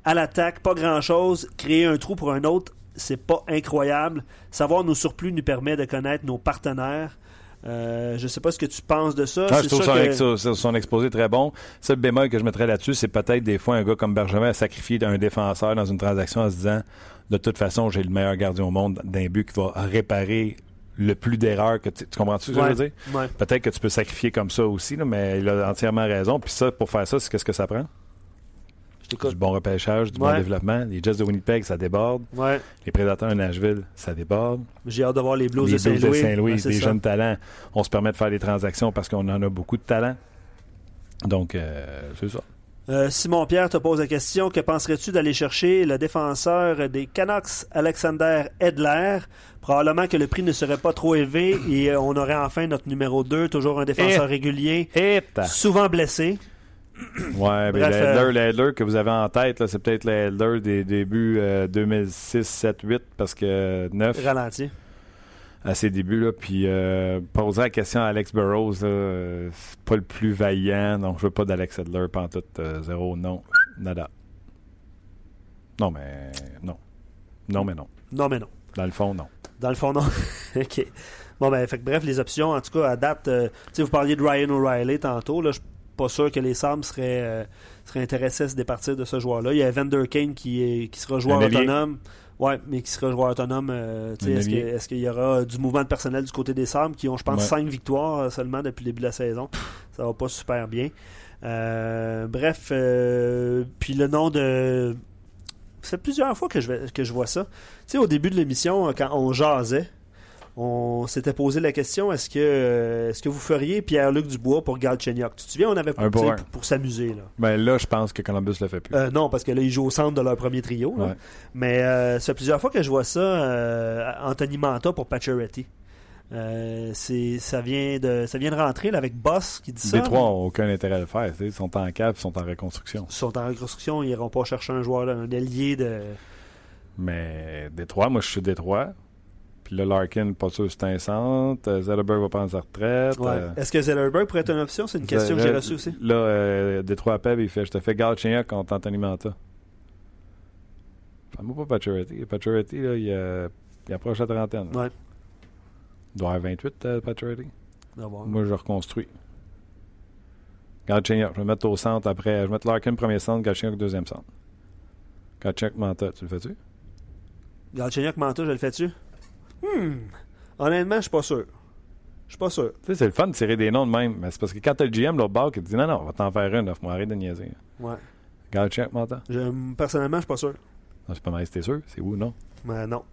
À l'attaque, pas grand-chose. Créer un trou pour un autre, c'est pas incroyable. Savoir nos surplus nous permet de connaître nos partenaires. Euh, je sais pas ce que tu penses de ça. Ah, je trouve son, que- ex- son exposé très bon. Seul bémol que je mettrais là-dessus, c'est peut-être des fois un gars comme Bergevin a sacrifié un défenseur dans une transaction en se disant de toute façon, j'ai le meilleur gardien au monde d'un but qui va réparer le plus d'erreurs que tu, tu comprends ce que Ouais, je veux dire? ouais. Peut-être que tu peux sacrifier comme ça aussi, là, mais il a entièrement raison. Puis ça, pour faire ça, c'est qu'est-ce que ça prend? Du bon repêchage, du Ouais. bon développement. Les Jets de Winnipeg, ça déborde. Ouais. Les Prédateurs de Nashville, ça déborde. J'ai hâte de voir les Blues les de Saint-Louis. Ouais, c'est des ça. jeunes talents. On se permet de faire des transactions parce qu'on en a beaucoup de talents. Donc, euh, c'est ça. Euh, Simon Pierre te pose la question que penserais-tu d'aller chercher le défenseur des Canucks, Alexander Edler? Probablement que le prix ne serait pas trop élevé et euh, on aurait enfin notre numéro 2, toujours un défenseur Et- régulier, Et souvent blessé. Ouais, mais l'Adler, euh, l'Adler que vous avez en tête, là, c'est peut-être l'Adler des débuts euh, 2006, 7, 8, parce que 9 Ralenti. à ses débuts. Là, puis euh, poser la question à Alex Burrows, là, euh, c'est pas le plus vaillant. Donc, je veux pas d'Alex Adler, pantoute, euh, zéro, non, nada. Non, mais non. Non, mais non. Non, mais non. Dans le fond, non. Dans le fond, non. OK. Bon, ben, fait que bref, les options, en tout cas, à date, euh, tu sais, vous parliez de Ryan O'Reilly tantôt, là, je pas sûr que les seraient, euh, seraient intéressés à se départir de ce joueur-là. Il y a Evander Kane qui, est, qui sera joueur autonome. Ouais, mais qui sera joueur autonome. euh, est-ce, qu'il y aura du mouvement de personnel du côté des Sabres qui ont, je pense, Ouais. cinq victoires euh, seulement depuis le début de la saison? Ça va pas super bien. Euh, bref, euh, puis le nom de. C'est plusieurs fois que je, vais, que je vois ça. Tu sais, au début de l'émission, euh, quand on jasait, on s'était posé la question est-ce que, euh, est-ce que vous feriez Pierre-Luc Dubois pour Galchenyuk? Tu te souviens, on avait pour un. pour, pour s'amuser. là. Ben là, je pense que Columbus le fait plus. Euh, non, parce que là, ils jouent au centre de leur premier trio. là. Ouais. Mais euh, ça fait plusieurs fois que je vois ça, euh, Anthony Manta pour Pacioretty. Euh, c'est, ça, vient de, ça vient de rentrer là, avec Boss qui dit ça. Les trois n'ont aucun intérêt à le faire. Ils sont en cave, ils sont en reconstruction. Ils sont en reconstruction, ils n'iront pas chercher un joueur, là, un allié de. Mais Détroit, moi, je suis Détroit. Puis là, Larkin, pas sûr, c'est un centre. Euh, Zetterberg va prendre sa retraite. Ouais. Euh, Est-ce que Zellerberg pourrait être une option? C'est une question que j'ai reçue aussi. Là, euh, Détroit Peb, il fait Je te fais Galchenyuk contre Anthony Manta. Parle-moi pas Paturity. Paturity, là, il, euh, il approche la trentaine. Ouais. Il doit avoir 28, euh, Paturity. Moi, je reconstruis. Galchenyuk, je vais le mettre au centre après. Je vais mettre Larkin premier centre, Galchenyuk deuxième centre. Galchenyuk Manta, tu le fais-tu? Galchenyuk Manta, je le fais-tu? Hmm. Honnêtement, je suis pas sûr. Je suis pas sûr. Tu sais, c'est le fun de tirer des noms de même. Mais c'est parce que quand t'as le GM, l'autre bord, qui te dit non, non, on va t'en faire une, offre-moi, arrête de niaiser. Ouais. Galchenyuk Manta. Je- personnellement, je suis pas sûr. Non, c'est pas mal, c'était sûr? C'est où, non? Mais non.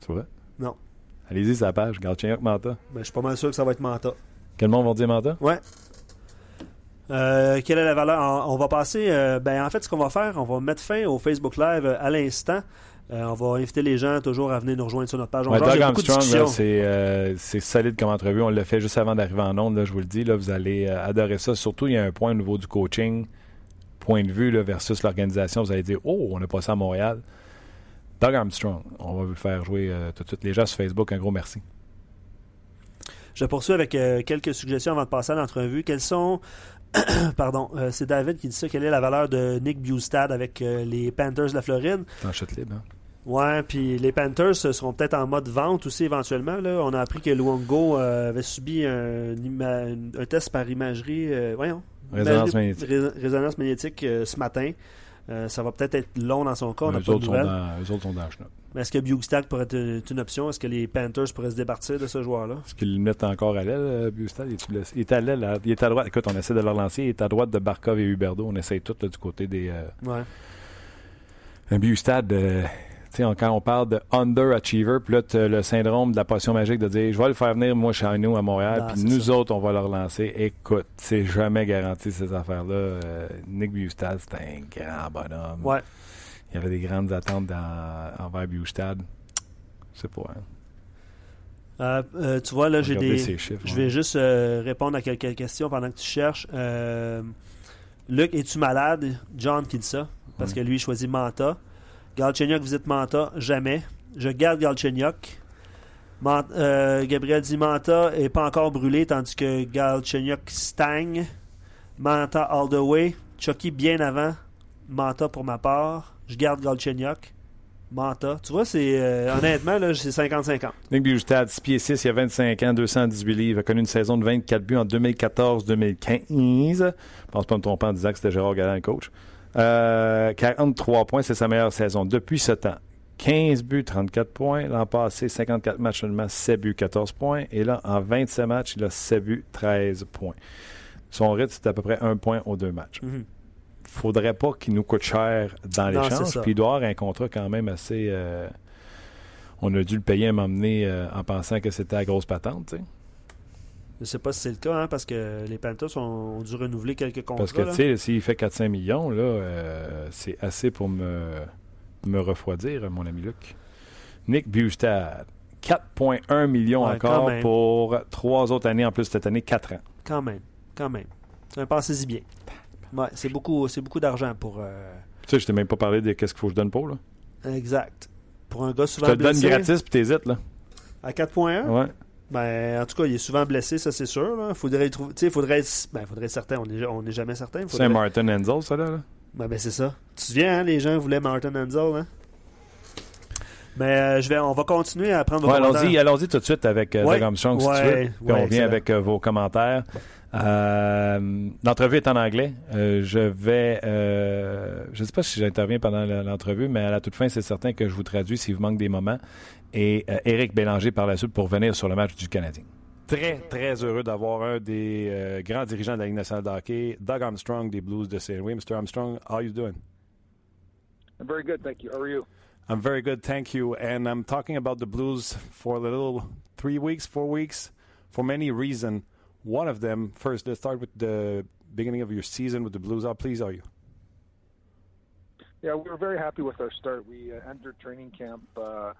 Tu vois? Non. Allez-y, la page. Galchenyuk Manta. Mais je suis pas mal sûr que ça va être Manta. Quel monde va dire Manta? Ouais. Euh, quelle est la valeur? On, on va passer. euh, ben, en fait, ce qu'on va faire, on va mettre fin au Facebook Live euh, à l'instant. Euh, on va inviter les gens toujours à venir nous rejoindre sur notre page. On Ouais, Doug Armstrong, c'est euh, c'est solide comme entrevue. On l'a fait juste avant d'arriver en onde, là, je vous le dis. Là, vous allez euh, adorer ça. Surtout, il y a un point au niveau du coaching, point de vue là, versus l'organisation. Vous allez dire Oh, on a passé à Montréal. Doug Armstrong, on va vous le faire jouer tout de suite. Les gens sur Facebook, un gros merci. Je poursuis avec quelques suggestions avant de passer à l'entrevue. Quelles sont. Pardon, euh, c'est David qui dit ça. Quelle est la valeur de Nick Bustad avec euh, les Panthers de la Floride? T'en chute libre. Hein? Ouais, puis les Panthers seront peut-être en mode vente aussi éventuellement. Là. On a appris que Luongo euh, avait subi un, un test par imagerie. euh, voyons. Résonance magnétique. rés- résonance magnétique euh, ce matin. Euh, ça va peut-être être long dans son cas. On de autres sont nouvelles. dans, eux autres sont dans le est-ce que Bugstad pourrait être une, une option? Est-ce que les Panthers pourraient se départir de ce joueur-là? Est-ce qu'ils le mettent encore à l'aile, Bustad? Il, est à l'aile, il est à droite. Écoute, on essaie de le relancer. Il est à droite de Barkov et Huberdo. On essaie tout là, du côté des. Ouais. Un quand on parle de underachiever, puis là, tu le syndrome de la potion magique de dire je vais le faire venir, moi, chez nous à Montréal, Non, puis c'est nous ça. autres, on va le relancer. Écoute, c'est jamais garanti ces affaires-là. Euh, Nick Bustad, c'est un grand bonhomme. Ouais. Il y avait des grandes attentes dans, envers Bustad. Sais pas. Hein. Euh, euh, tu vois, là, j'ai des. chiffres. Je ouais. vais juste euh, répondre à quelques questions pendant que tu cherches. Luc, es-tu malade? John qui dit ça. Parce Ouais. que lui, il choisit Manta. Galchenyuk visite Manta? Jamais. Je garde Galchenyuk. Euh, Gabriel dit Manta est pas encore brûlé, tandis que Galchenyuk stagne. Manta all the way. Chucky bien avant. Manta pour ma part. Je garde Galchenyuk. Manta. Tu vois, c'est euh, honnêtement, là, c'est 50-50. Nick Bustad, 6 pieds 6, il y a 25 ans, 218 livres, a connu une saison de 24 buts en 2014-2015. Je pense pas me tromper en disant que c'était Gérard Galland le coach. Euh, 43 points, c'est sa meilleure saison depuis ce temps. 15 buts, 34 points. L'an passé, 54 matchs seulement, 7 buts, 14 points. Et là, en 27 matchs, il a 7 buts, 13 points. Son rythme, c'est à peu près un point aux deux matchs. Mhm. faudrait pas qu'il nous coûte cher dans l'échange. Puis il doit avoir un contrat quand même assez. euh, on a dû le payer à m'emmener euh, en pensant que c'était la grosse patente. tu Je sais pas si c'est le cas, hein, parce que les Panthers ont, ont dû renouveler quelques contrats. Parce que, tu sais, s'il fait 4-5 millions, là, euh, c'est assez pour me, me refroidir, mon ami Luc. Nick Bustad, 4,1 millions Ouais, encore pour trois autres années, en plus cette année, 4 ans. Quand même, quand même. Pensez-y bien. Ouais, c'est beaucoup, c'est beaucoup d'argent pour. euh, Tu sais, je t'ai même pas parlé de qu'est-ce qu'il faut que je donne pour. Là. Exact. Pour un gars Je souvent te le donne blessé. gratis, puis t'hésites. Là. À 4.1, Ouais. Ben, en tout cas, il est souvent blessé, ça c'est sûr. Là. Faudrait, y trouver- tu sais, faudrait, être- ben, faudrait être certain. On n'est on est jamais certain. C'est Faudrait... Martin Enzel, ça, là. là. Ben, ben, c'est ça. Tu te souviens, hein, les gens voulaient Martin Enzel, hein? Mais euh, je vais, on va continuer à prendre vos Ouais, commentaires. allons-y, allons-y tout de suite avec euh, Ouais. Si Ouais, tu veux. Puis on vient excellent. avec euh, vos commentaires. Euh, L'entrevue est en anglais. Euh, je vais. euh, je ne sais pas si j'interviens pendant l'entrevue, mais à la toute fin, c'est certain que je vous traduis s'il vous manque des moments. Et euh, Éric Bélanger par la suite pour venir sur le match du Canadien. Très, très heureux d'avoir un des euh, grands dirigeants de la Ligue nationale de hockey, Doug Armstrong des Blues de Saint-Louis. Mr. Armstrong, how are you doing? I'm very good, thank you. How are you? I'm very good, thank you. And I'm talking about the Blues for a little three weeks, four weeks, for many reasons. One of them, first, let's start with the beginning of your season with the Blues. How pleased are you? Yeah, we were very happy with our start. We uh, entered training camp uh,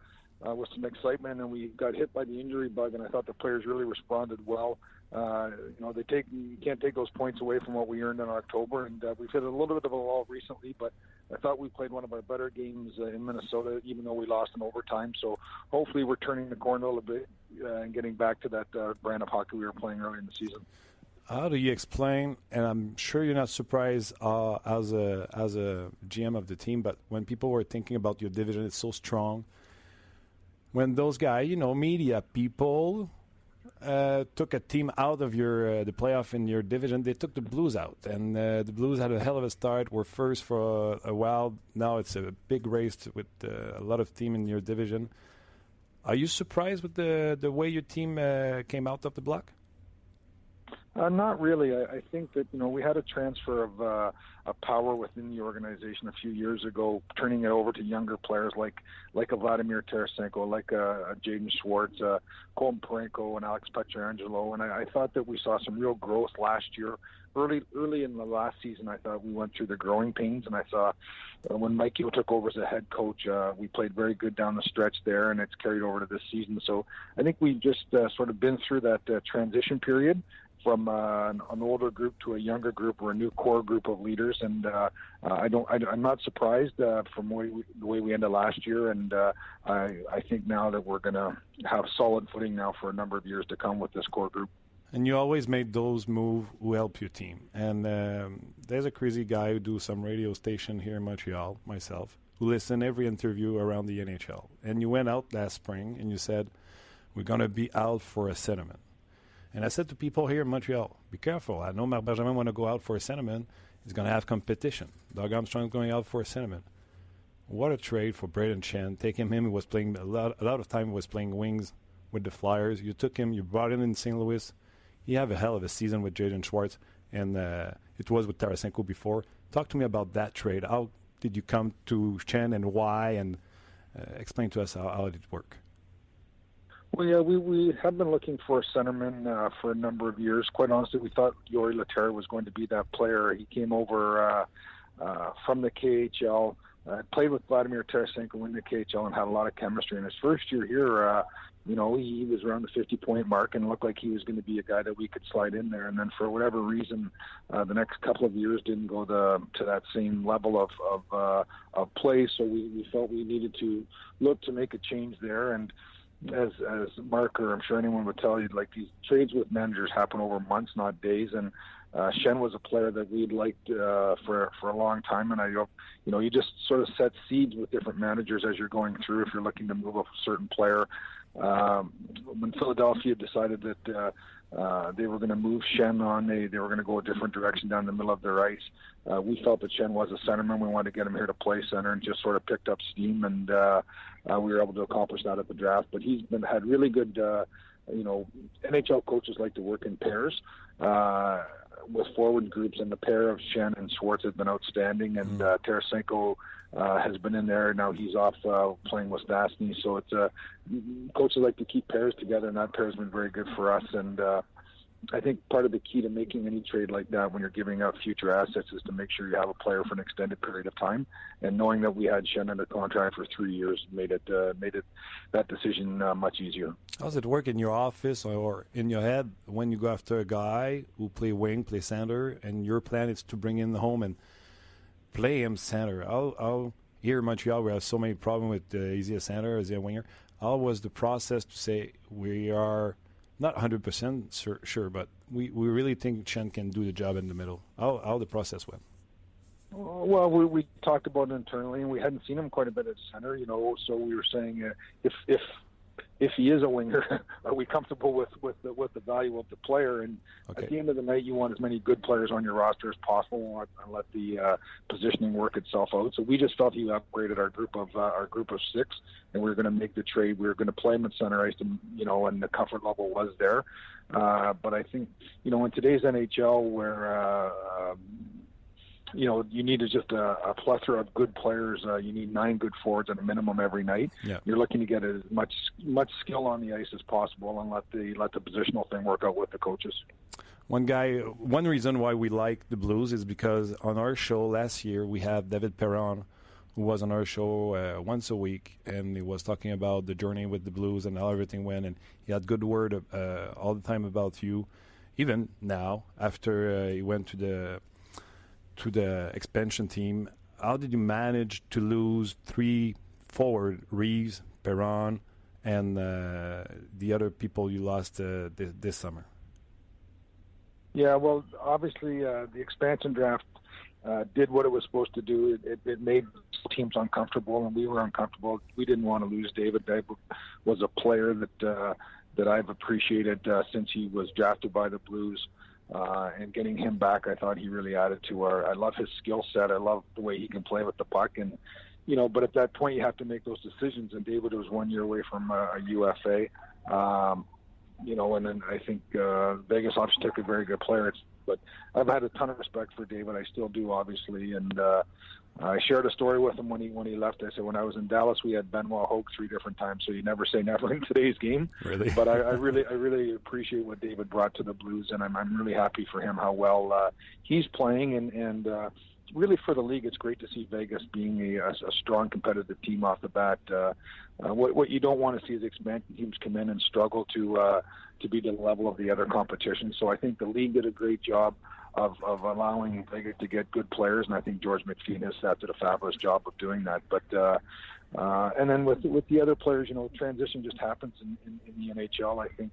uh, with some excitement, and we got hit by the injury bug. And I thought the players really responded well. Uh, you know, they take you can't take those points away from what we earned in October, and uh, we've hit a little bit of a lull recently. But I thought we played one of our better games uh, in Minnesota, even though we lost in overtime. So hopefully, we're turning the corner a little bit uh, and getting back to that uh, brand of hockey we were playing early in the season. How do you explain? And I'm sure you're not surprised uh, as a as a GM of the team, but when people were thinking about your division, it's so strong. When those guys, you know, media people, uh, took a team out of your uh, the playoff in your division, they took the Blues out, and uh, the Blues had a hell of a start. Were first for a, a while. Now it's a big race with uh, a lot of team in your division. Are you surprised with the the way your team uh, came out of the block? Uh, not really. I, I think that you know we had a transfer of uh, power within the organization a few years ago, turning it over to younger players like like a Vladimir Tarasenko, like a, a Jaden Schwartz, uh, Colton Parenko, and Alex Petrangelo. And I, I thought that we saw some real growth last year. Early early in the last season, I thought we went through the growing pains, and I saw uh, when Mike Gill took over as a head coach, uh, we played very good down the stretch there, and it's carried over to this season. So I think we've just uh, sort of been through that uh, transition period from uh, an, older group to a younger group or a new core group of leaders. And uh, I don't, I, I'm not surprised uh, from way we, the way we ended last year. And uh, I, I think now that we're going to have solid footing now for a number of years to come with this core group. And you always made those moves who help your team. And um, there's a crazy guy who do some radio station here in Montreal, myself, who listen every interview around the NHL. And you went out last spring and you said, "We're going to be out for a sentiment." And I said to people here in Montreal, be careful. I know Marc Benjamin want to go out for a sentiment. He's going to have competition. Doug Armstrong's going out for a sentiment. What a trade for Braden Chen. Taking him, he was playing a lot, a lot of time. He was playing wings with the Flyers. You took him, you brought him in St. Louis. He had a hell of a season with Jaden Schwartz, and uh, it was with Tarasenko before. Talk to me about that trade. How did you come to Chen and why? And uh, explain to us how, how did it work. Well, yeah, we, we have been looking for a centerman uh, for a number of years. Quite honestly, we thought Jori Lehtera was going to be that player. He came over uh, uh, from the KHL, uh, played with Vladimir Tarasenko in the KHL, and had a lot of chemistry. In his first year here, uh, you know, he, he was around the 50 point mark and looked like he was going to be a guy that we could slide in there. And then for whatever reason, uh, the next couple of years didn't go the, to that same level of of, uh, of play. So we, we felt we needed to look to make a change there and as as Mark or I'm sure anyone would tell you, like these trades with managers happen over months, not days. And uh, Shen was a player that we'd liked uh, for for a long time, and I, you know, you just sort of set seeds with different managers as you're going through. If you're looking to move a certain player, um, when Philadelphia decided that. Uh, uh, they were going to move Shen on. They they were going to go a different direction down the middle of their ice. Uh, we felt that Shen was a centerman. We wanted to get him here to play center, and just sort of picked up steam, and uh, uh, we were able to accomplish that at the draft. But he's been had really good. Uh, you know, NHL coaches like to work in pairs. Uh, with forward groups, and the pair of Shen and Schwartz has been outstanding. And uh, Tarasenko uh, has been in there. Now he's off uh, playing with Stastny. So it's uh, coaches like to keep pairs together, and that pair has been very good for us. And uh, I think part of the key to making any trade like that when you're giving up future assets is to make sure you have a player for an extended period of time. And knowing that we had Shen under contract for three years made it uh, made it that decision uh, much easier. How does it work in your office or in your head when you go after a guy who play wing, play center, and your plan is to bring in the home and play him center? How, how here in Montreal we have so many problems with uh, easy a center, as a winger. How was the process to say we are not 100% sure, sure, but we, we really think Chen can do the job in the middle. How, how the process went? Well, we, we talked about it internally, and we hadn't seen him quite a bit at the center, you know. So we were saying, uh, if if if he is a winger, are we comfortable with with the, with the value of the player? And Okay. at the end of the night, you want as many good players on your roster as possible, and let the uh, positioning work itself out. So we just felt he upgraded our group of uh, our group of six, and we were going to make the trade. We were going to play him at center ice, and you know, and the comfort level was there. Uh, but I think you know, in today's NHL, where uh, um, you know, you need just a, a plethora of good players. Uh, you need nine good forwards at a minimum every night. Yeah. You're looking to get as much much skill on the ice as possible, and let the let the positional thing work out with the coaches. One guy, one reason why we like the Blues is because on our show last year we had David Perron, who was on our show uh, once a week, and he was talking about the journey with the Blues and how everything went, and he had good word uh, all the time about you. Even now, after uh, he went to the to the expansion team, how did you manage to lose three forward, Reeves, Perron, and uh, the other people you lost uh, this, summer? Yeah, well, obviously uh, the expansion draft uh, did what it was supposed to do. It, it, it made teams uncomfortable, and we were uncomfortable. We didn't want to lose David. David was a player that uh, that I've appreciated uh, since he was drafted by the Blues. Uh, and getting him back, I thought he really added to our. I love his skill set. I love the way he can play with the puck, and you know. But at that point, you have to make those decisions. And David was one year away from a, a UFA. Um, you know, and then I think uh, Vegas obviously took a very good player. It's, but I've had a ton of respect for David. I still do, obviously, and uh, I shared a story with him when he when he left. I said when I was in Dallas, we had Benoit Hogue three different times, so you never say never in today's game. Really, but I, I really I really appreciate what David brought to the Blues, and I'm I'm really happy for him how well uh, he's playing, and and uh, really for the league, it's great to see Vegas being a, a strong competitive team off the bat. Uh, uh, what, what you don't want to see is expansion teams come in and struggle to uh, to be to the level of the other competition. So I think the league did a great job of, of allowing Vegas to get good players, and I think George McPhee has did a fabulous job of doing that. But uh, uh, and then with with the other players, you know, transition just happens in, in, in the NHL. I think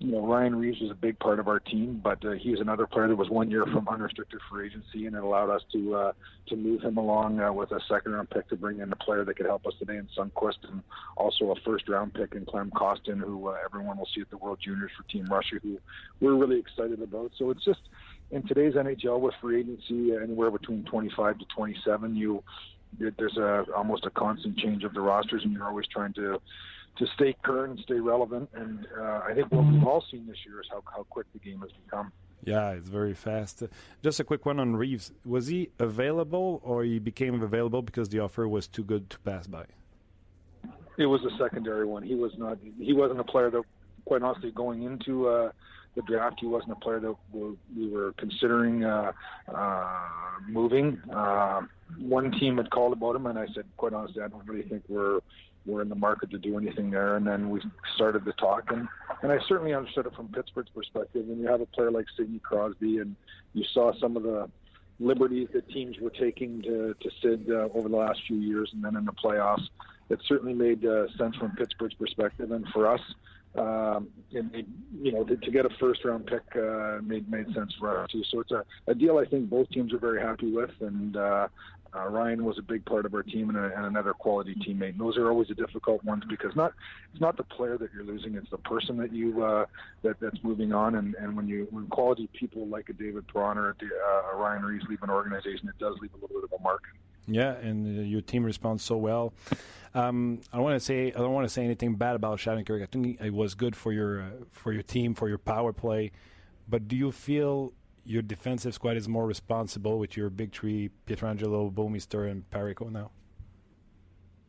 you know, Ryan Reeves was a big part of our team, but uh, he's another player that was one year from unrestricted free agency, and it allowed us to uh, to move him along uh, with a second round pick to bring in a player that could help us today in Sundqvist, and also a first round pick in Clem Costin, who uh, everyone will see at the World Juniors for Team Russia, who we're really excited about. So it's just in today's NHL with free agency anywhere between 25 to 27, you there's a almost a constant change of the rosters, and you're always trying to to stay current and stay relevant. And uh, I think what we've all seen this year is how, how quick the game has become. Yeah, it's very fast. Just a quick one on Reeves. Was he available or he became available because the offer was too good to pass by? It was a secondary one. He was not. He wasn't a player that, quite honestly, going into uh, the draft, he wasn't a player that we were considering uh, uh, moving. Uh, one team had called about him, and I said, quite honestly, I don't really think we're we're in the market to do anything there. And then we started to talk, and and I certainly understood it from Pittsburgh's perspective. When you have a player like Sidney Crosby, and you saw some of the liberties that teams were taking to to Sid uh, over the last few years, and then in the playoffs, it certainly made uh, sense from Pittsburgh's perspective, and for us. Um, you know, to, to get a first round pick uh, made made sense for us too. So it's a, a deal I think both teams are very happy with, and uh, uh, Ryan was a big part of our team and, a, and, another quality teammate. And those are always the difficult ones because not it's not the player that you're losing; it's the person that you uh, that that's moving on. And, and when you when quality people like a David Bronner, uh, a Ryan Reaves leave an organization, it does leave a little bit of a mark. Yeah, and uh, your team responds so well. Um, I don't want to say I don't want to say anything bad about Shattenkirk. I think it was good for your uh, for your team for your power play. But do you feel your defensive squad is more responsible with your big three, Pietrangelo, Bouwmeester, and Parayko now?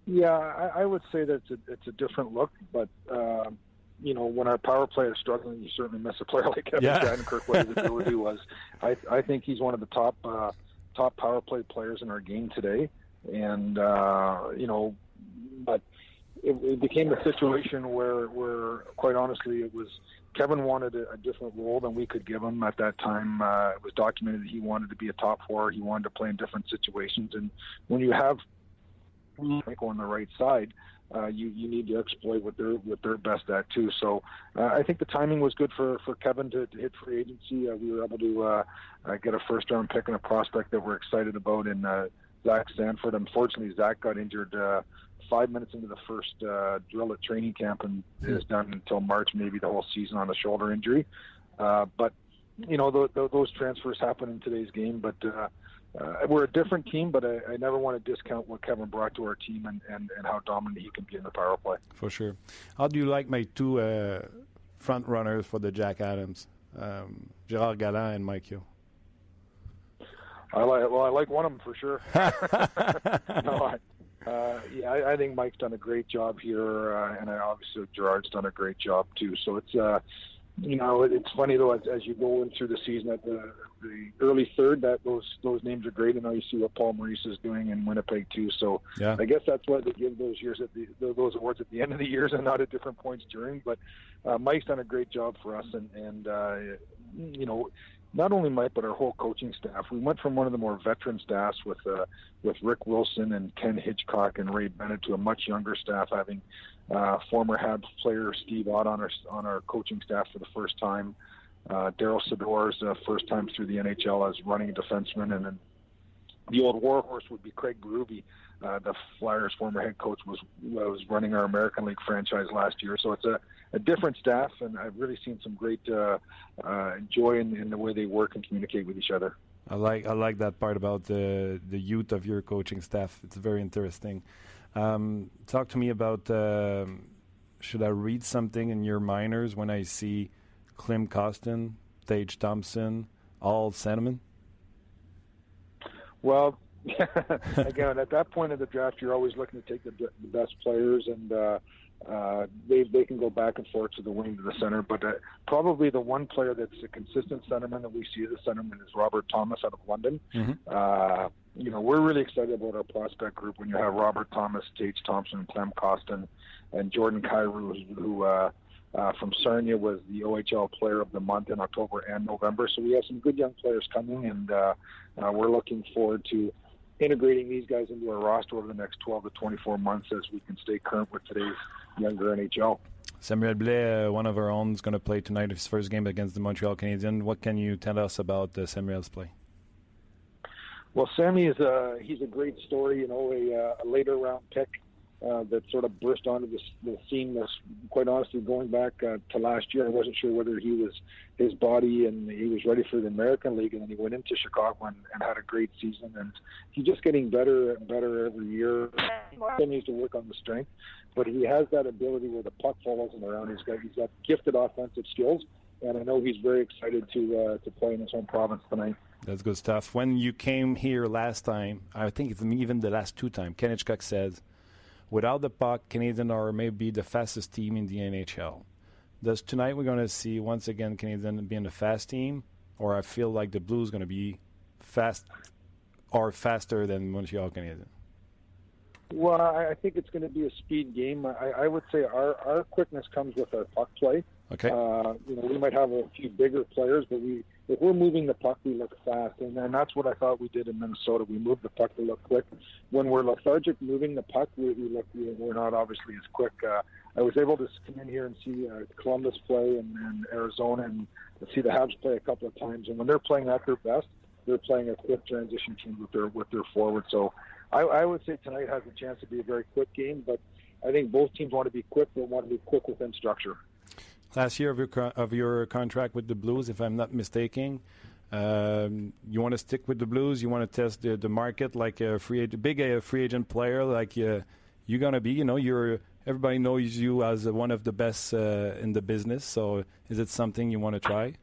Yeah, I, I would say that it's a, it's a different look, but uh, you know, when our power play is struggling, you certainly miss a player like Kevin yeah. Shattenkirk. What his ability was, I, I think he's one of the top uh, top power play players in our game today, and uh, you know, but it, it became a situation where, where, quite honestly, it was Kevin wanted a, a different role than we could give him at that time. Uh, it was documented that he wanted to be a top four. He wanted to play in different situations, and when you have Michael on the right side, uh, you you need to exploit what they're what they're best at too. So uh, I think the timing was good for for Kevin to, to hit free agency. Uh, we were able to uh, uh, get a first round pick and a prospect that we're excited about in uh, Zach Sanford. Unfortunately, Zach got injured uh, five minutes into the first uh, drill at training camp and is done until March, maybe the whole season on a shoulder injury. Uh, but you know th- th- those transfers happen in today's game. But uh, we're a different team, but I, I never want to discount what Kevin brought to our team and, and, and how dominant he can be in the power play. For sure. How do you like my two uh, front runners for the Jack Adams, um, Gerard Gallant and Mike Yeo? I like well, I like one of them for sure. no, I, uh, yeah, I, I think Mike's done a great job here, uh, and I obviously Gerard's done a great job too. So it's, uh, you know, it's funny though as, as you go in through the season at the, the early third, that those those names are great, and now you see what Paul Maurice is doing in Winnipeg too. So yeah. I guess that's why they give those years at the those awards at the end of the years and not at different points during. But uh, Mike's done a great job for us, and and uh, you know not only Mike but our whole coaching staff. We went from one of the more veteran staffs with uh, with Rick Wilson and Ken Hitchcock and Ray Bennett to a much younger staff, having uh, former Habs player Steve Ott on our on our coaching staff for the first time. Uh, Daryl Sador's uh, first time through the NHL as running defenseman, and then the old warhorse would be Craig Berube. Uh, the Flyers' former head coach was was running our American League franchise last year, so it's a, a different staff, and I've really seen some great uh, uh, joy in, in the way they work and communicate with each other. I like I like that part about the the youth of your coaching staff. It's very interesting. Um, talk to me about um, should I read something in your minors when I see Klim Costin, Thage Thompson, all Sentiment? Well, again, at that point of the draft, you're always looking to take the, the best players, and uh, uh, they they can go back and forth to the wing to the center. But uh, probably the one player that's a consistent centerman that we see as a centerman is Robert Thomas out of London. Mm-hmm. Uh, you know, we're really excited about our prospect group when you have Robert Thomas, Tage Thompson, Clem Costin, and Jordan Cairo, who. Uh, uh, from Sarnia was the OHL Player of the Month in October and November. So we have some good young players coming, and uh, uh, we're looking forward to integrating these guys into our roster over the next 12 to 24 months as we can stay current with today's younger NHL. Samuel Blais, uh, one of our own, is going to play tonight his first game against the Montreal Canadiens. What can you tell us about uh, Samuel's play? Well, Sammy is a he's a great story. You know, a, a later round pick uh, that sort of burst onto the, the scene. Was quite honestly going back uh, to last year. I wasn't sure whether he was his body and he was ready for the American League, and then he went into Chicago and, and had a great season. And he's just getting better and better every year. Still needs to work on the strength, but he has that ability where the puck follows him around. He's got he's got gifted offensive skills, and I know he's very excited to uh, to play in his home province tonight. That's good stuff. When you came here last time, I think it's even the last two times, Ken Hitchcock says without the puck, Canadian are maybe the fastest team in the NHL. Does tonight we're going to see once again Canadian being the fast team, or I feel like the Blues going to be fast or faster than Montreal Canadiens? Well, I think it's going to be a speed game. I, I would say our, our quickness comes with our puck play. Okay. Uh, you know, we might have a few bigger players, but we if we're moving the puck, we look fast, and, and that's what I thought we did in Minnesota. We moved the puck to look quick. When we're lethargic moving the puck, we, we look we're not obviously as quick. Uh, I was able to come in here and see uh, Columbus play and, and Arizona, and see the Habs play a couple of times. And when they're playing at their best, they're playing a quick transition team with their with their forward. So I, I would say tonight has a chance to be a very quick game, but I think both teams want to be quick, but want to be quick within structure last year of your of your contract with the Blues, if I'm not mistaken. Um, you want to stick with the Blues? You want to test the, the market like a free agent, big a free agent player like uh, you're gonna be. You know, you're everybody knows you as one of the best uh, in the business. So, is it something you want to try?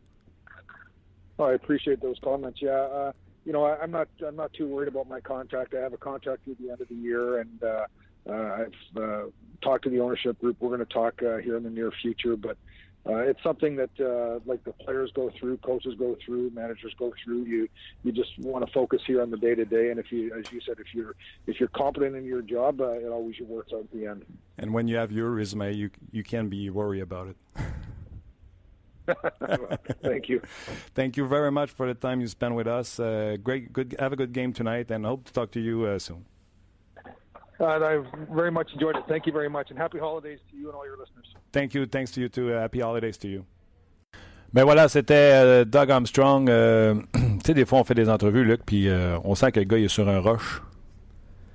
Oh, I appreciate those comments. Yeah, uh, you know, I, am not I'm not too worried about my contract. I have a contract through the end of the year, and uh, uh, I've uh, talked to the ownership group. We're going to talk here in the near future, but uh, it's something that uh, like the players go through, coaches go through, managers go through. You you just want to focus here on the day to day, and if you, as you said, if you're if you're competent in your job, uh, it always works out at the end. And when you have your resume, you you can be worried about it. Thank you. Thank you very much for the time you spent with us. Uh, great, good. Have a good game tonight, and hope to talk to you uh, soon. Uh, I very much enjoyed it. Thank you very much, and happy holidays to you and all your listeners. Thank you. Thanks to you too. Uh, happy holidays to you. Ben voilà, c'était euh, Doug Armstrong. Euh, tu sais, des fois, on fait des entrevues, Luc, puis euh, on sent que le gars il est sur un roche.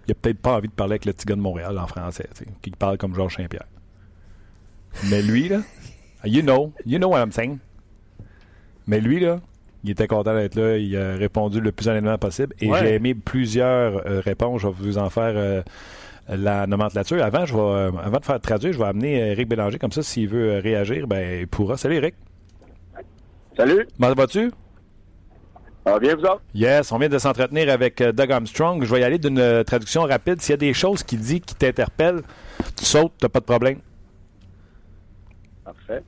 Il a peut-être pas envie de parler avec le petit gars de Montréal en français, qui parle comme Georges Saint-Pierre. Mais lui, là, you know, you know what I'm saying. Mais lui, là, il était content d'être là. Il a répondu le plus honnêtement possible. Et j'ai aimé plusieurs réponses. Je vais vous en faire la nomenclature. Avant, je vais, euh, avant de faire traduire, je vais amener Eric Bélanger. Comme ça, s'il veut euh, réagir, ben, il pourra. Salut, Eric. Salut. Comment vas-tu? Ça va bien, vous autres? Yes, on vient de s'entretenir avec euh, Doug Armstrong. Je vais y aller d'une traduction rapide. S'il y a des choses qu'il dit qui t'interpellent, tu sautes, tu n'as pas de problème. Parfait.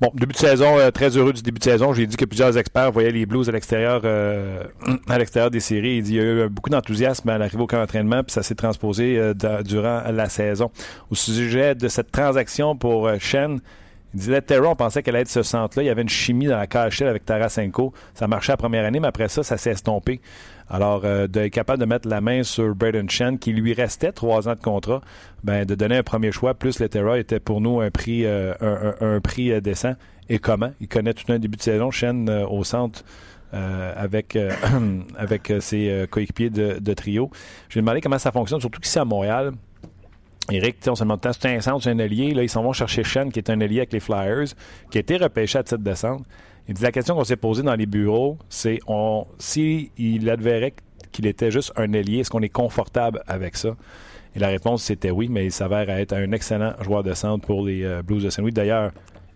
Bon, début de saison, euh, très heureux du début de saison. J'ai dit que plusieurs experts voyaient les Blues à l'extérieur euh, à l'extérieur des séries. Il, y a eu beaucoup d'enthousiasme à l'arrivée au camp d'entraînement, puis ça s'est transposé euh, durant la saison. Au sujet de cette transaction pour Shen, Il dit Terra, on pensait qu'elle allait être ce centre-là. Il y avait une chimie dans la KHL avec Tarasenko. Ça marchait la première année, mais après ça, ça s'est estompé. Alors, euh, d'être capable de mettre la main sur Braden Chen, qui lui restait trois ans de contrat, ben, de donner un premier choix, plus Lettera était pour nous un prix, euh, un, prix euh, décent. Et comment? Il connaît tout un début de saison, Chen au centre. avec avec ses coéquipiers de, de trio. J'ai demandé comment ça fonctionne, surtout qu'ici à Montréal, Eric, on se demande c'est un centre, c'est un allié. Là, ils s'en vont chercher Shen, qui est un allié avec les Flyers, qui a été repêché à titre de centre. Il dit la question qu'on s'est posée dans les bureaux, c'est on, si il qu'il était juste un allié, est-ce qu'on est confortable avec ça? Et la réponse, c'était oui, mais il s'avère être un excellent joueur de centre pour les euh, Blues de Saint-Louis. D'ailleurs,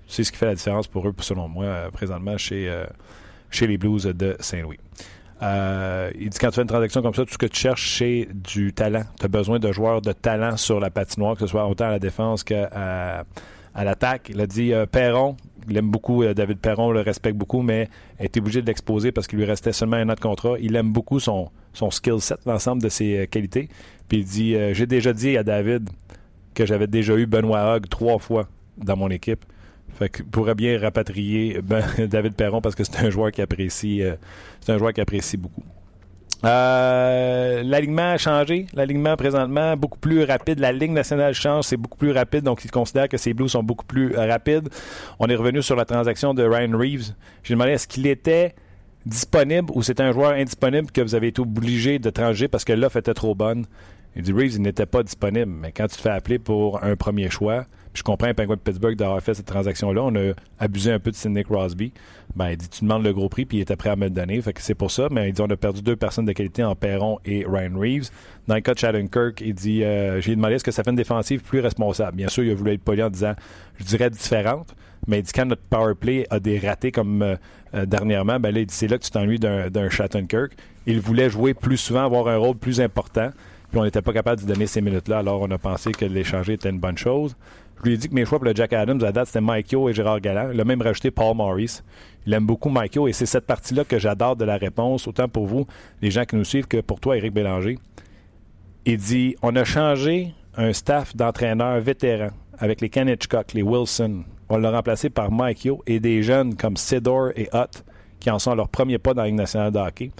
c'est ce qui fait la différence pour eux, selon moi, euh, présentement, chez, euh, chez les Blues de Saint-Louis. Euh, il dit quand tu fais une transaction comme ça, tout ce que tu cherches, c'est du talent. Tu as besoin de joueurs de talent sur la patinoire, que ce soit autant à la défense qu'à à, l'attaque. Il a dit euh, Perron, il aime beaucoup, euh, David Perron le respecte beaucoup, mais été obligé de l'exposer parce qu'il lui restait seulement un an de contrat. Il aime beaucoup son, son skill set, l'ensemble de ses qualités. Puis il dit J'ai déjà dit à David que j'avais déjà eu Benoît Hogg trois fois dans mon équipe. Fait pourrait bien rapatrier ben, David Perron parce que c'est un joueur qui apprécie euh, c'est un joueur apprécie beaucoup. Euh, l'alignement a changé. L'alignement présentement beaucoup plus rapide. La ligne nationale change, c'est beaucoup plus rapide. Donc, il considère que ces Blues sont beaucoup plus rapides. On est revenu sur la transaction de Ryan Reeves. J'ai demandé est-ce qu'il était disponible ou c'était un joueur indisponible que vous avez été obligé de trancher parce que l'offre était trop bonne? Il dit Reeves, il n'était pas disponible. Mais quand tu te fais appeler pour un premier choix, je comprends Penguin de Pittsburgh d'avoir fait cette transaction-là. On a abusé un peu de Sidney Crosby. Ben, il dit tu demandes le gros prix, puis il était prêt à me le donner. Fait que c'est pour ça. Mais il dit on a perdu deux personnes de qualité en Perron et Ryan Reeves. Dans le cas de Kirk, il dit euh, j'ai demandé est-ce que ça fait une défensive plus responsable. Bien sûr, il a voulu être poli en disant je dirais différente. Mais il dit quand notre power play a des ratés comme euh, euh, dernièrement, ben là, il dit c'est là que tu t'ennuies d'un Shattenkirk. Il voulait jouer plus souvent, avoir un rôle plus important. Puis on n'était pas capable de donner ces minutes-là. Alors on a pensé que l'échanger était une bonne chose. Je lui ai dit que mes choix pour le Jack Adams à date, c'était Mike Yo et Gérard Galland. Il a même rajouté Paul Morris. Il aime beaucoup Mike et c'est cette partie-là que j'adore de la réponse, autant pour vous, les gens qui nous suivent, que pour toi, Éric Bélanger. Il dit on a changé un staff d'entraîneurs vétérans avec les Ken les Wilson. On l'a remplacé par Mike Yo et des jeunes comme Sidor et Hutt qui en sont leur premier pas dans la Ligue nationale de hockey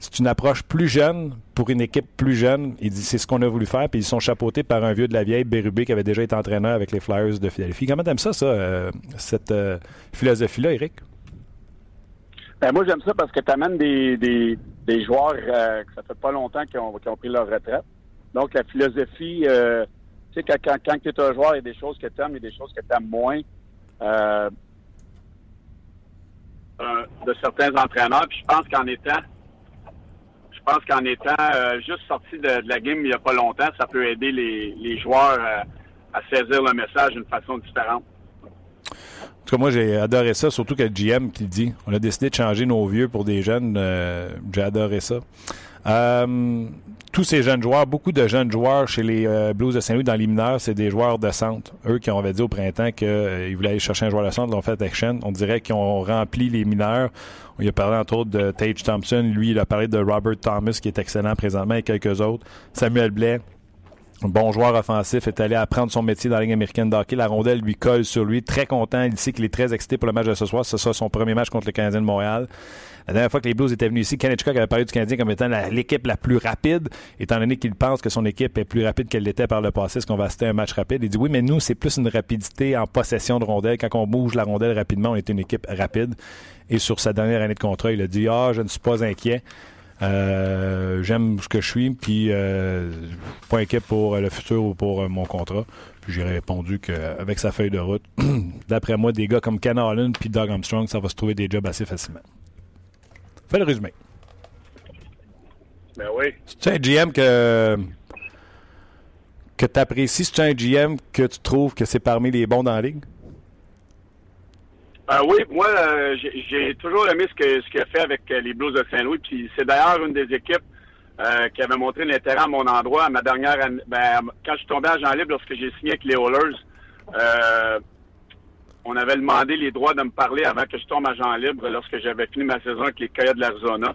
c'est une approche plus jeune pour une équipe plus jeune. Il dit c'est ce qu'on a voulu faire, puis ils sont chapeautés par un vieux de la vieille, Bérubé, qui avait déjà été entraîneur avec les Flyers de Philadelphie. Comment t'aimes ça, ça, euh, cette euh, philosophie-là, Eric? Ben, moi, j'aime ça parce que tu amènes des, des, joueurs euh, que ça fait pas longtemps qui ont, qui ont, pris leur retraite. Donc, la philosophie, tu sais, quand, quand, tu es un joueur, il y a des choses que tu aimes, il y a des choses que tu aimes moins. de certains entraîneurs. Puis je pense qu'en étant je pense qu'en étant euh, juste sorti de, la game il n'y a pas longtemps, ça peut aider les, joueurs euh, à saisir le message d'une façon différente. En tout cas, moi, j'ai adoré ça, surtout que le GM qui dit on a décidé de changer nos vieux pour des jeunes. Euh, j'ai adoré ça. tous ces jeunes joueurs, beaucoup de jeunes joueurs chez les Blues de Saint-Louis dans les mineurs, c'est des joueurs de centre. Eux qui ont dit au printemps qu'ils voulaient aller chercher un joueur de centre, l'ont fait avec Shen. On dirait qu'ils ont rempli les mineurs. Il a parlé entre autres de Tage Thompson. Lui, il a parlé de Robert Thomas, qui est excellent présentement, et quelques autres. Samuel Blais, bon joueur offensif, est allé apprendre son métier dans la Ligue américaine d'hockey. La rondelle lui colle sur lui. Très content. Il sait qu'il est très excité pour le match de ce soir. Ce sera son premier match contre le Canadien de Montréal. La dernière fois que les Blues étaient venus ici, Ken Hitchcock avait parlé du Canadien comme étant l'équipe la, plus rapide, étant donné qu'il pense que son équipe est plus rapide qu'elle l'était par le passé, est-ce qu'on va assister à un match rapide? Il dit oui, mais nous, c'est plus une rapidité en possession de rondelle. Quand on bouge la rondelle rapidement, on est une équipe rapide. Et sur sa dernière année de contrat, il a dit Ah, je ne suis pas inquiet. Euh, j'aime ce que je suis, puis euh, pas inquiet pour le futur ou pour euh, mon contrat. Puis j'ai répondu qu'avec sa feuille de route, d'après moi, des gars comme Ken Holland puis Doug Armstrong, ça va se trouver des jobs assez facilement. Fais le résumé. Ben oui. C'est un GM que, que tu apprécies? C'est un GM que tu trouves que c'est parmi les bons dans la ligue? Euh, oui, moi, euh, j'ai toujours aimé ce qu'il ce a fait avec euh, les Blues de Saint-Louis. Puis c'est d'ailleurs une des équipes qui avait montré l'intérêt à mon endroit à ma dernière. Ben, quand je suis tombé à Jean Libre, lorsque j'ai signé avec les Oilers, on avait demandé les droits de me parler avant que je tombe à Jean Libre lorsque j'avais fini ma saison avec les Coyotes de l'Arizona.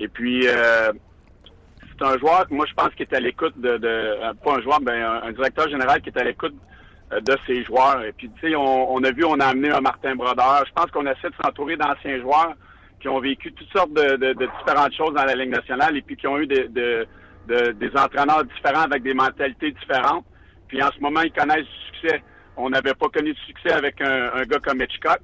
Et puis, c'est un joueur moi, je pense qui est à l'écoute de, Pas un joueur, mais un, directeur général qui est à l'écoute de ses joueurs. Et puis, tu sais, on, on, a vu, on a amené un Martin Brodeur. Je pense qu'on essaie de s'entourer d'anciens joueurs qui ont vécu toutes sortes de, de, de, différentes choses dans la Ligue nationale et puis qui ont eu de, des entraîneurs différents avec des mentalités différentes. Puis en ce moment, ils connaissent du succès. On n'avait pas connu de succès avec un, un gars comme Hitchcock.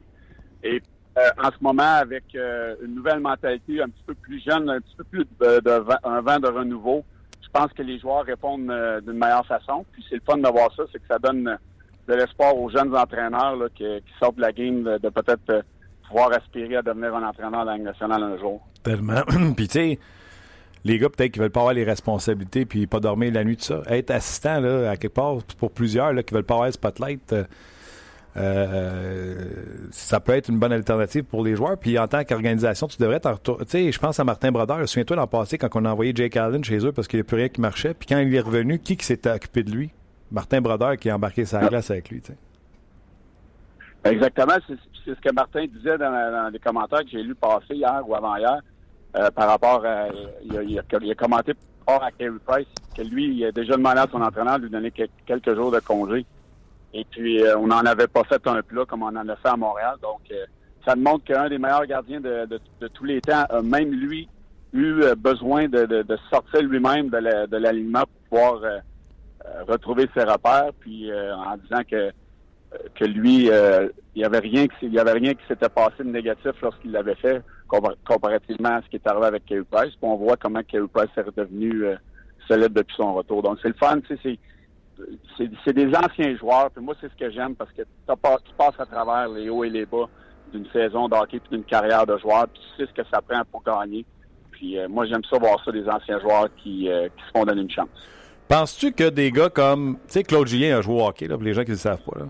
Et euh, en ce moment, avec euh, une nouvelle mentalité un petit peu plus jeune, un petit peu plus de, de, un vent de renouveau, je pense que les joueurs répondent euh, d'une meilleure façon. Puis c'est le fun de voir ça, c'est que ça donne de l'espoir aux jeunes entraîneurs qui, sortent de la game de, peut-être pouvoir aspirer à devenir un entraîneur de la Ligue nationale un jour. Tellement. puis tu sais, les gars peut-être qui veulent pas avoir les responsabilités puis pas dormir la nuit de ça. Être assistant là, à quelque part pour plusieurs là, qui veulent pas avoir le spotlight. Euh, euh, ça peut être une bonne alternative pour les joueurs. Puis en tant qu'organisation, tu devrais t'en Tu sais, je pense à Martin Brodeur. Souviens-toi l'an passé quand on a envoyé Jake Allen chez eux parce qu'il n'y a plus rien qui marchait. Puis quand il est revenu, qui, qui s'était occupé de lui? Martin Brodeur qui a embarqué sa glace avec lui. Exactement. C'est ce que Martin disait dans, les commentaires que j'ai lu passer hier ou avant-hier euh, par rapport à. Il a, il a, il commenté à Kerry Price que lui, il a déjà demandé à son entraîneur de lui donner quelques jours de congé. Et puis, euh, on n'en avait pas fait un plat comme on en a fait à Montréal. Donc, euh, ça montre qu'un des meilleurs gardiens de, de, de, tous les temps a même lui eu besoin de, sortir lui-même de l'alignement pour pouvoir retrouver ses repères. Puis, en disant que que lui, il n'y avait rien il y avait rien qui s'était passé de négatif lorsqu'il l'avait fait comparativement à ce qui est arrivé avec Kerry Price. Puis on voit comment Kerry Price est redevenu solide depuis son retour. Donc c'est le fun, tu sais, c'est des anciens joueurs. Puis moi, c'est ce que j'aime parce que tu passes à travers les hauts et les bas d'une saison d'hockey puis d'une carrière de joueur. Puis tu sais ce que ça prend pour gagner. Puis euh, moi, j'aime ça voir ça des anciens joueurs qui, euh, qui se font donner une chance. Penses-tu que des gars comme, tu sais, Claude Julien a joué au hockey, là, pour les gens qui ne le savent pas, là.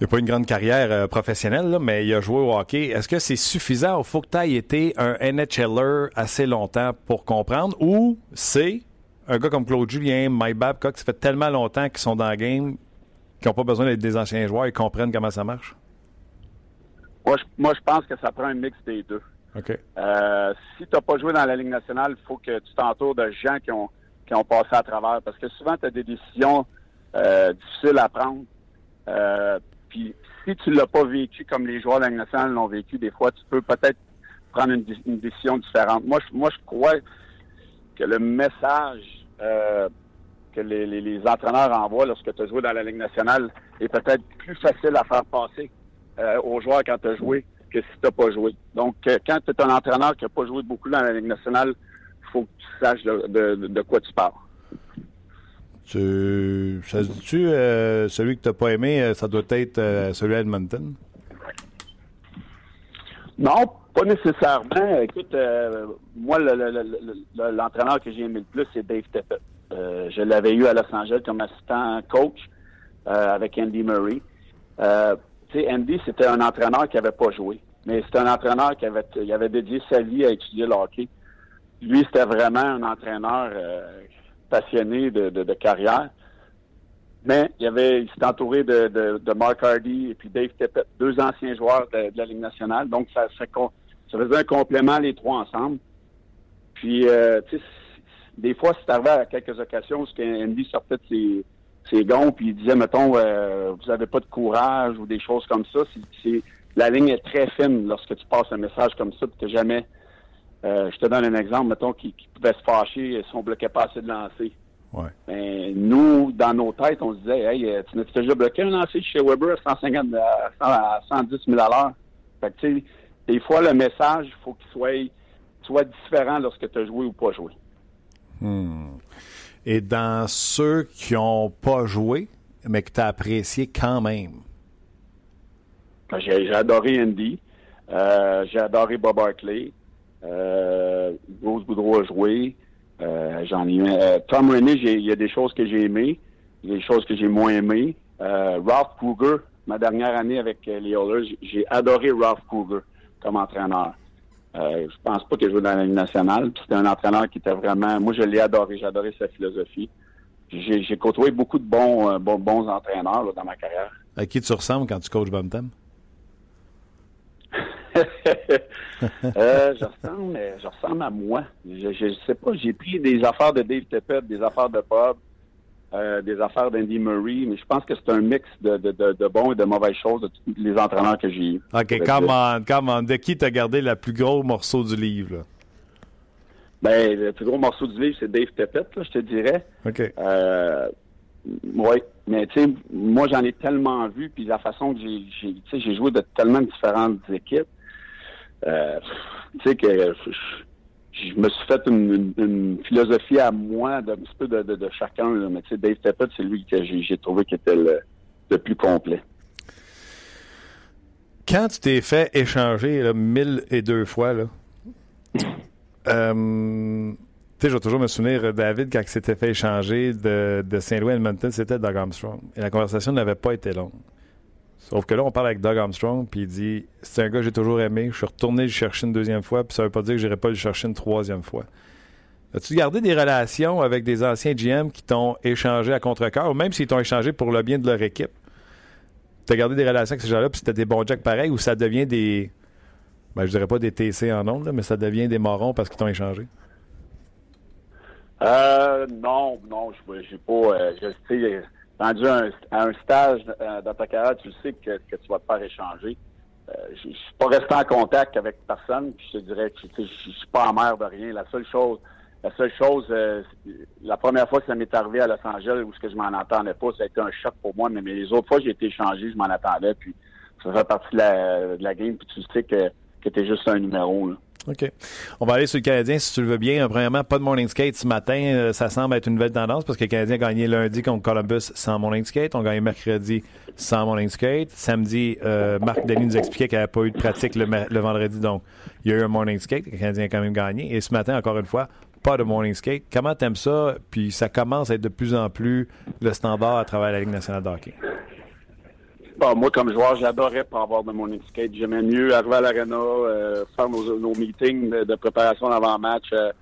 Il n'a pas une grande carrière euh, professionnelle, là, mais il a joué au hockey. Est-ce que c'est suffisant ou faut que tu aies été un NHLer assez longtemps pour comprendre? Ou c'est un gars comme Claude Julien, Mike Babcock, ça fait tellement longtemps qu'ils sont dans le game qu'ils n'ont pas besoin d'être des anciens joueurs, ils comprennent comment ça marche? Moi je, moi, je pense que ça prend un mix des deux. OK. Euh, si tu n'as pas joué dans la Ligue nationale, il faut que tu t'entoures de gens qui ont, qui ont passé à travers. Parce que souvent, tu as des décisions euh, difficiles à prendre. Euh, puis si tu l'as pas vécu comme les joueurs de la l'ont vécu, des fois, tu peux peut-être prendre une, une, décision différente. Moi, je, moi, je crois que le message euh, que les, les, les, entraîneurs envoient lorsque tu as joué dans la Ligue nationale est peut-être plus facile à faire passer euh, aux joueurs quand tu as joué que si tu n'as pas joué. Donc, euh, quand tu es un entraîneur qui n'a pas joué beaucoup dans la Ligue nationale, faut que tu saches de, de, de quoi tu parles. Tu, ça se dit-tu, euh, celui que tu n'as pas aimé, euh, ça doit être euh, celui à Edmonton? Non, pas nécessairement. Écoute, euh, moi, l'entraîneur que j'ai aimé le plus, c'est Dave. Euh, je l'avais eu à Los Angeles comme assistant coach avec Andy Murray. Tu sais, Andy, c'était un entraîneur qui n'avait pas joué, mais c'était un entraîneur qui avait, il avait dédié sa vie à étudier le hockey. Lui, c'était vraiment un entraîneur passionné de, carrière. Mais il, avait, il s'est entouré de, Mark Hardy et puis Dave Tippett, deux anciens joueurs de, la Ligue nationale. Donc, ça, ça, faisait un complément les trois ensemble. Puis, euh, tu sais, des fois, c'est arrivé à quelques occasions où Andy sortait de ses, ses gonds puis il disait, mettons, euh, vous avez pas de courage ou des choses comme ça. La ligne est très fine lorsque tu passes un message comme ça, tu jamais... Euh, je te donne un exemple, mettons, qui, qui pouvait se fâcher si on bloquait pas assez de lancer. Ouais. Ben, nous, dans nos têtes, on se disait, hey, euh, tu n'as déjà bloqué un lancer chez Weber à 150, à 110 000 à l'heure? Fait que, tu sais, des fois, le message, il faut qu'il soit, soit différent lorsque tu as joué ou pas joué. Hmm. Et dans ceux qui n'ont pas joué, mais que tu as apprécié quand même? Ben, j'ai adoré Andy. Euh, j'ai adoré Bob Hartley. Euh, Bruce Boudreau a joué. Euh, J'en ai euh, Tom Rennie, il y a des choses que j'ai aimées, des choses que j'ai moins aimées. Euh, Ralph Kruger, ma dernière année avec euh, les Oilers, j'ai adoré Ralph Kruger comme entraîneur. Euh, je pense pas qu'il joue dans la Ligue nationale. C'était un entraîneur qui était vraiment. Moi, je l'ai adoré. J'ai adoré sa philosophie. J'ai côtoyé beaucoup de bons, euh, bons, bons entraîneurs là, dans ma carrière. À qui tu ressembles quand tu coaches Bantam? euh, je ressemble, je ressemble à moi. Je, je sais pas, j'ai pris des affaires de Dave Tippett, des affaires de Bob. euh, des affaires d'Andy Murray, mais je pense que c'est un mix de, de, de, de bons et de mauvaises choses de tous les entraîneurs que j'ai eu. OK, comment, comment, de qui t'as gardé le plus gros morceau du livre? Là? Ben, le plus gros morceau du livre, c'est Dave Tepet, là, je te dirais. OK. Euh, oui, mais tu sais, moi j'en ai tellement vu, puis la façon que j'ai, j'ai joué de tellement différentes équipes, euh, tu sais que je, je me suis fait une, une, une, philosophie à moi d'un petit peu de, de, de chacun. Là. Mais tu sais, Dave Tepet, c'est lui que j'ai, trouvé qui était le, le, plus complet. Quand tu t'es fait échanger là, mille et deux fois, là, euh, tu sais, je vais toujours me souvenir, David, quand il s'était fait échanger de, de Saint-Louis à Edmonton, c'était Doug Armstrong. Et la conversation n'avait pas été longue. Sauf que là, on parle avec Doug Armstrong, puis il dit C'est un gars que j'ai toujours aimé. Je suis retourné le chercher une deuxième fois, puis ça veut pas dire que j'irai pas le chercher une troisième fois. As-tu gardé des relations avec des anciens GM qui t'ont échangé à contre-cœur, ou même s'ils t'ont échangé pour le bien de leur équipe? Tu as gardé des relations avec ces gens-là, puis c'était des bons jacks pareils, ou ça devient des. Ben, je dirais pas des TC en ondes, mais ça devient des morons parce qu'ils t'ont échangé? Euh, non, non, j'ai pas. Euh, je sais rendu à un, stage dans ta carrière, tu sais que, que tu vas te faire échanger. Euh, je ne suis pas resté en contact avec personne, puis je te dirais que je ne suis pas en mer de rien. La seule chose, la seule chose, euh, la première fois que ça m'est arrivé à Los Angeles où ce que je m'en entendais pas, ça a été un choc pour moi, mais, les autres fois j'ai été échangé, je m'en attendais, puis ça fait partie de la, de la game, puis tu sais que, que tu es juste un numéro. Là. OK. On va aller sur le Canadien, si tu le veux bien. Premièrement, pas de morning skate ce matin. Euh, ça semble être une nouvelle tendance parce que le Canadien a gagné lundi contre Columbus sans morning skate. On a gagné mercredi sans morning skate. Samedi, euh, Marc Denis nous expliquait qu'il n'y avait pas eu de pratique le, le, vendredi. Donc, il y a eu un morning skate. Le Canadien a quand même gagné. Et ce matin, encore une fois, pas de morning skate. Comment t'aimes ça? Puis ça commence à être de plus en plus le standard à travers la Ligue nationale de hockey. Bon, moi, comme joueur, j'adorais pas avoir de morning skate. J'aimais mieux arriver à l'arena, euh, faire nos, meetings de, préparation d'avant-match, euh,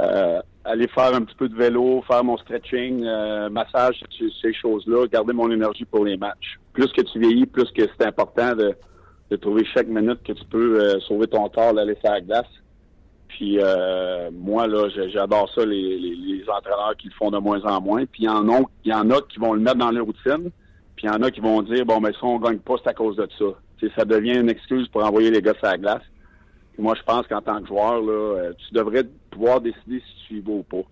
euh, aller faire un petit peu de vélo, faire mon stretching, massage, ces choses-là, garder mon énergie pour les matchs. Plus que tu vieillis, plus que c'est important de, trouver chaque minute que tu peux sauver ton tort, d'aller faire la glace. Puis moi, là, j'adore ça, les, entraîneurs qui le font de moins en moins. Puis il y en y en a qui vont le mettre dans leur routine. Puis il y en a qui vont dire bon mais si on gagne pas, c'est à cause de ça. T'sais, ça devient une excuse pour envoyer les gars sur la glace. Puis moi, je pense qu'en tant que joueur, là, tu devrais pouvoir décider si tu y vas ou pas.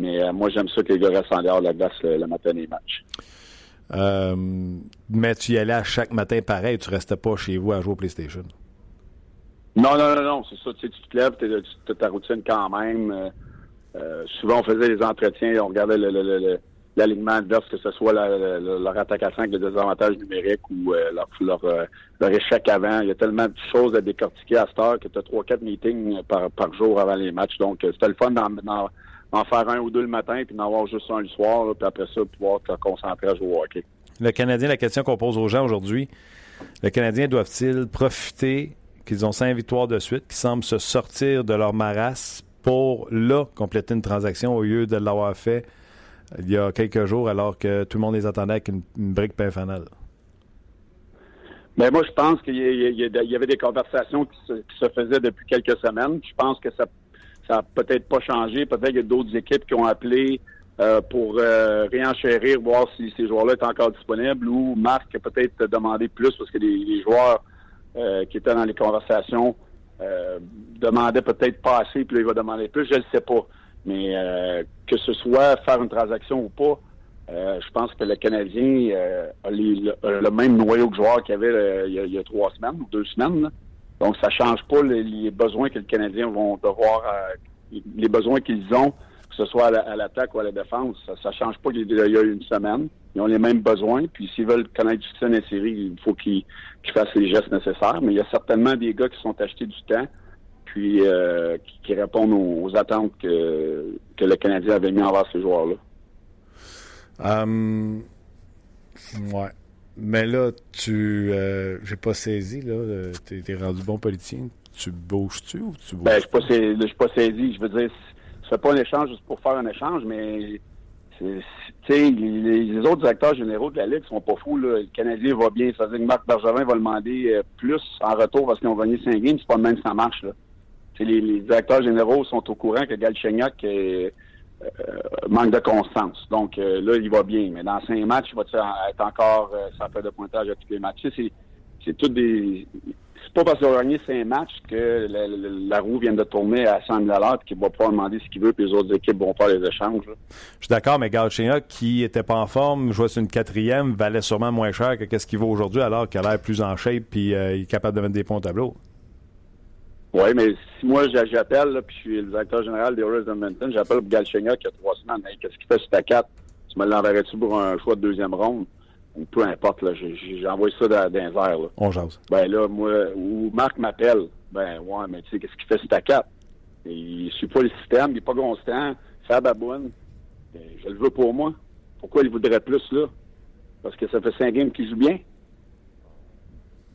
Mais euh, moi, j'aime ça que les gars restent en dehors de la glace le, le matin des matchs. Euh, mais tu y allais à chaque matin pareil, tu restais pas chez vous à jouer au PlayStation? Non, non, non, non, c'est ça. Tu, sais, tu te lèves, tu as ta routine quand même. Euh, souvent, on faisait des entretiens, on regardait le, le, le l'alignement d'offres, que ce soit leur attaque à 5, le désavantage numérique ou euh, euh, leur, échec avant. Il y a tellement de choses à décortiquer à cette heure que tu as 3-4 meetings par, par jour avant les matchs. Donc, euh, c'était le fun d'en, faire un ou deux le matin, puis d'en avoir juste un le soir, puis après ça, pouvoir te concentrer à jouer au hockey. Le Canadien, la question qu'on pose aux gens aujourd'hui, le Canadien doivent-ils profiter qu'ils ont cinq victoires de suite, qu'ils semblent se sortir de leur marasse pour, là, compléter une transaction au lieu de l'avoir fait il y a quelques jours alors que tout le monde les attendait avec une, brique pain fanale? Mais moi, je pense qu'il y, avait des conversations qui se, faisaient depuis quelques semaines. Je pense que ça ça peut-être pas changé. Peut-être qu'il y a d'autres équipes qui ont appelé euh, pour euh, réenchérir, voir si ces joueurs-là étaient encore disponibles ou Marc a peut-être demandé plus parce que les, joueurs euh, qui étaient dans les conversations demandaient peut-être pas assez, puis là, il va demander plus. Je ne sais pas. Mais euh, que ce soit faire une transaction ou pas, euh, je pense que le Canadien euh, a, les, le, même noyau de joueurs qu'il y avait euh, il, y a, il, y a, trois semaines ou deux semaines. Donc, ça change pas les, besoins que le Canadien vont devoir, euh, les besoins qu'ils ont, que ce soit à l'attaque ou à la défense. Ça, ça change pas qu'il y a une semaine. Ils ont les mêmes besoins. Puis, s'ils veulent connaître du succès dans il faut qu'ils qu fassent les gestes nécessaires. Mais il y a certainement des gars qui sont achetés du temps puis euh, qui, qui, répondent aux, aux, attentes que, que le Canadien avait mis envers ces joueurs-là. Um, ouais. Mais là, tu. Euh, J'ai pas saisi, là. T'es es rendu bon politicien. Tu bouges-tu ou tu bouges? Ben, je suis pas, pas, saisi. Je veux dire, je fais pas un échange juste pour faire un échange, mais. Tu sais, les, les, autres directeurs généraux de la Ligue sont pas fous. Là. Le Canadien va bien. Ça veut dire que Marc Bergevin va demander euh, plus en retour parce qu'ils ont gagné 5 games. C'est pas de même que ça marche. Là. Les, les, directeurs généraux sont au courant que Galchenyuk est, manque de constance. Donc là, il va bien. Mais dans cinq matchs, il va être encore ça fait de pointage à tous les matchs. C'est, tout des c'est pas parce qu'on a gagné cinq matchs que la, roue vient de tourner à 100 000 et qu'il va pouvoir demander ce qu'il veut, puis les autres équipes vont faire les échanges. Je suis d'accord, mais Galchenyuk, qui était pas en forme, jouait sur une quatrième, valait sûrement moins cher que ce qu'il vaut aujourd'hui, alors qu'il a l'air plus en shape puis euh, il est capable de mettre des points au tableau. Oui, mais si moi j'appelle, puis je suis le directeur général des Oilers de j'appelle Galchenyuk il y a trois semaines, qu'est-ce qu'il fait sur ta 4? Tu me l'enverrais-tu pour un choix de deuxième ronde? peu importe, là, j'envoie ça dans, dans les airs. Là. On jase. Ben là, moi, ou Marc m'appelle, ben ouais, mais tu sais, qu'est-ce qu'il fait sur ta carte? Il suit pas le système, il est pas constant, fait la. Ben, je le veux pour moi. Pourquoi il voudrait plus, là? Parce que ça fait cinq games qu'il joue bien.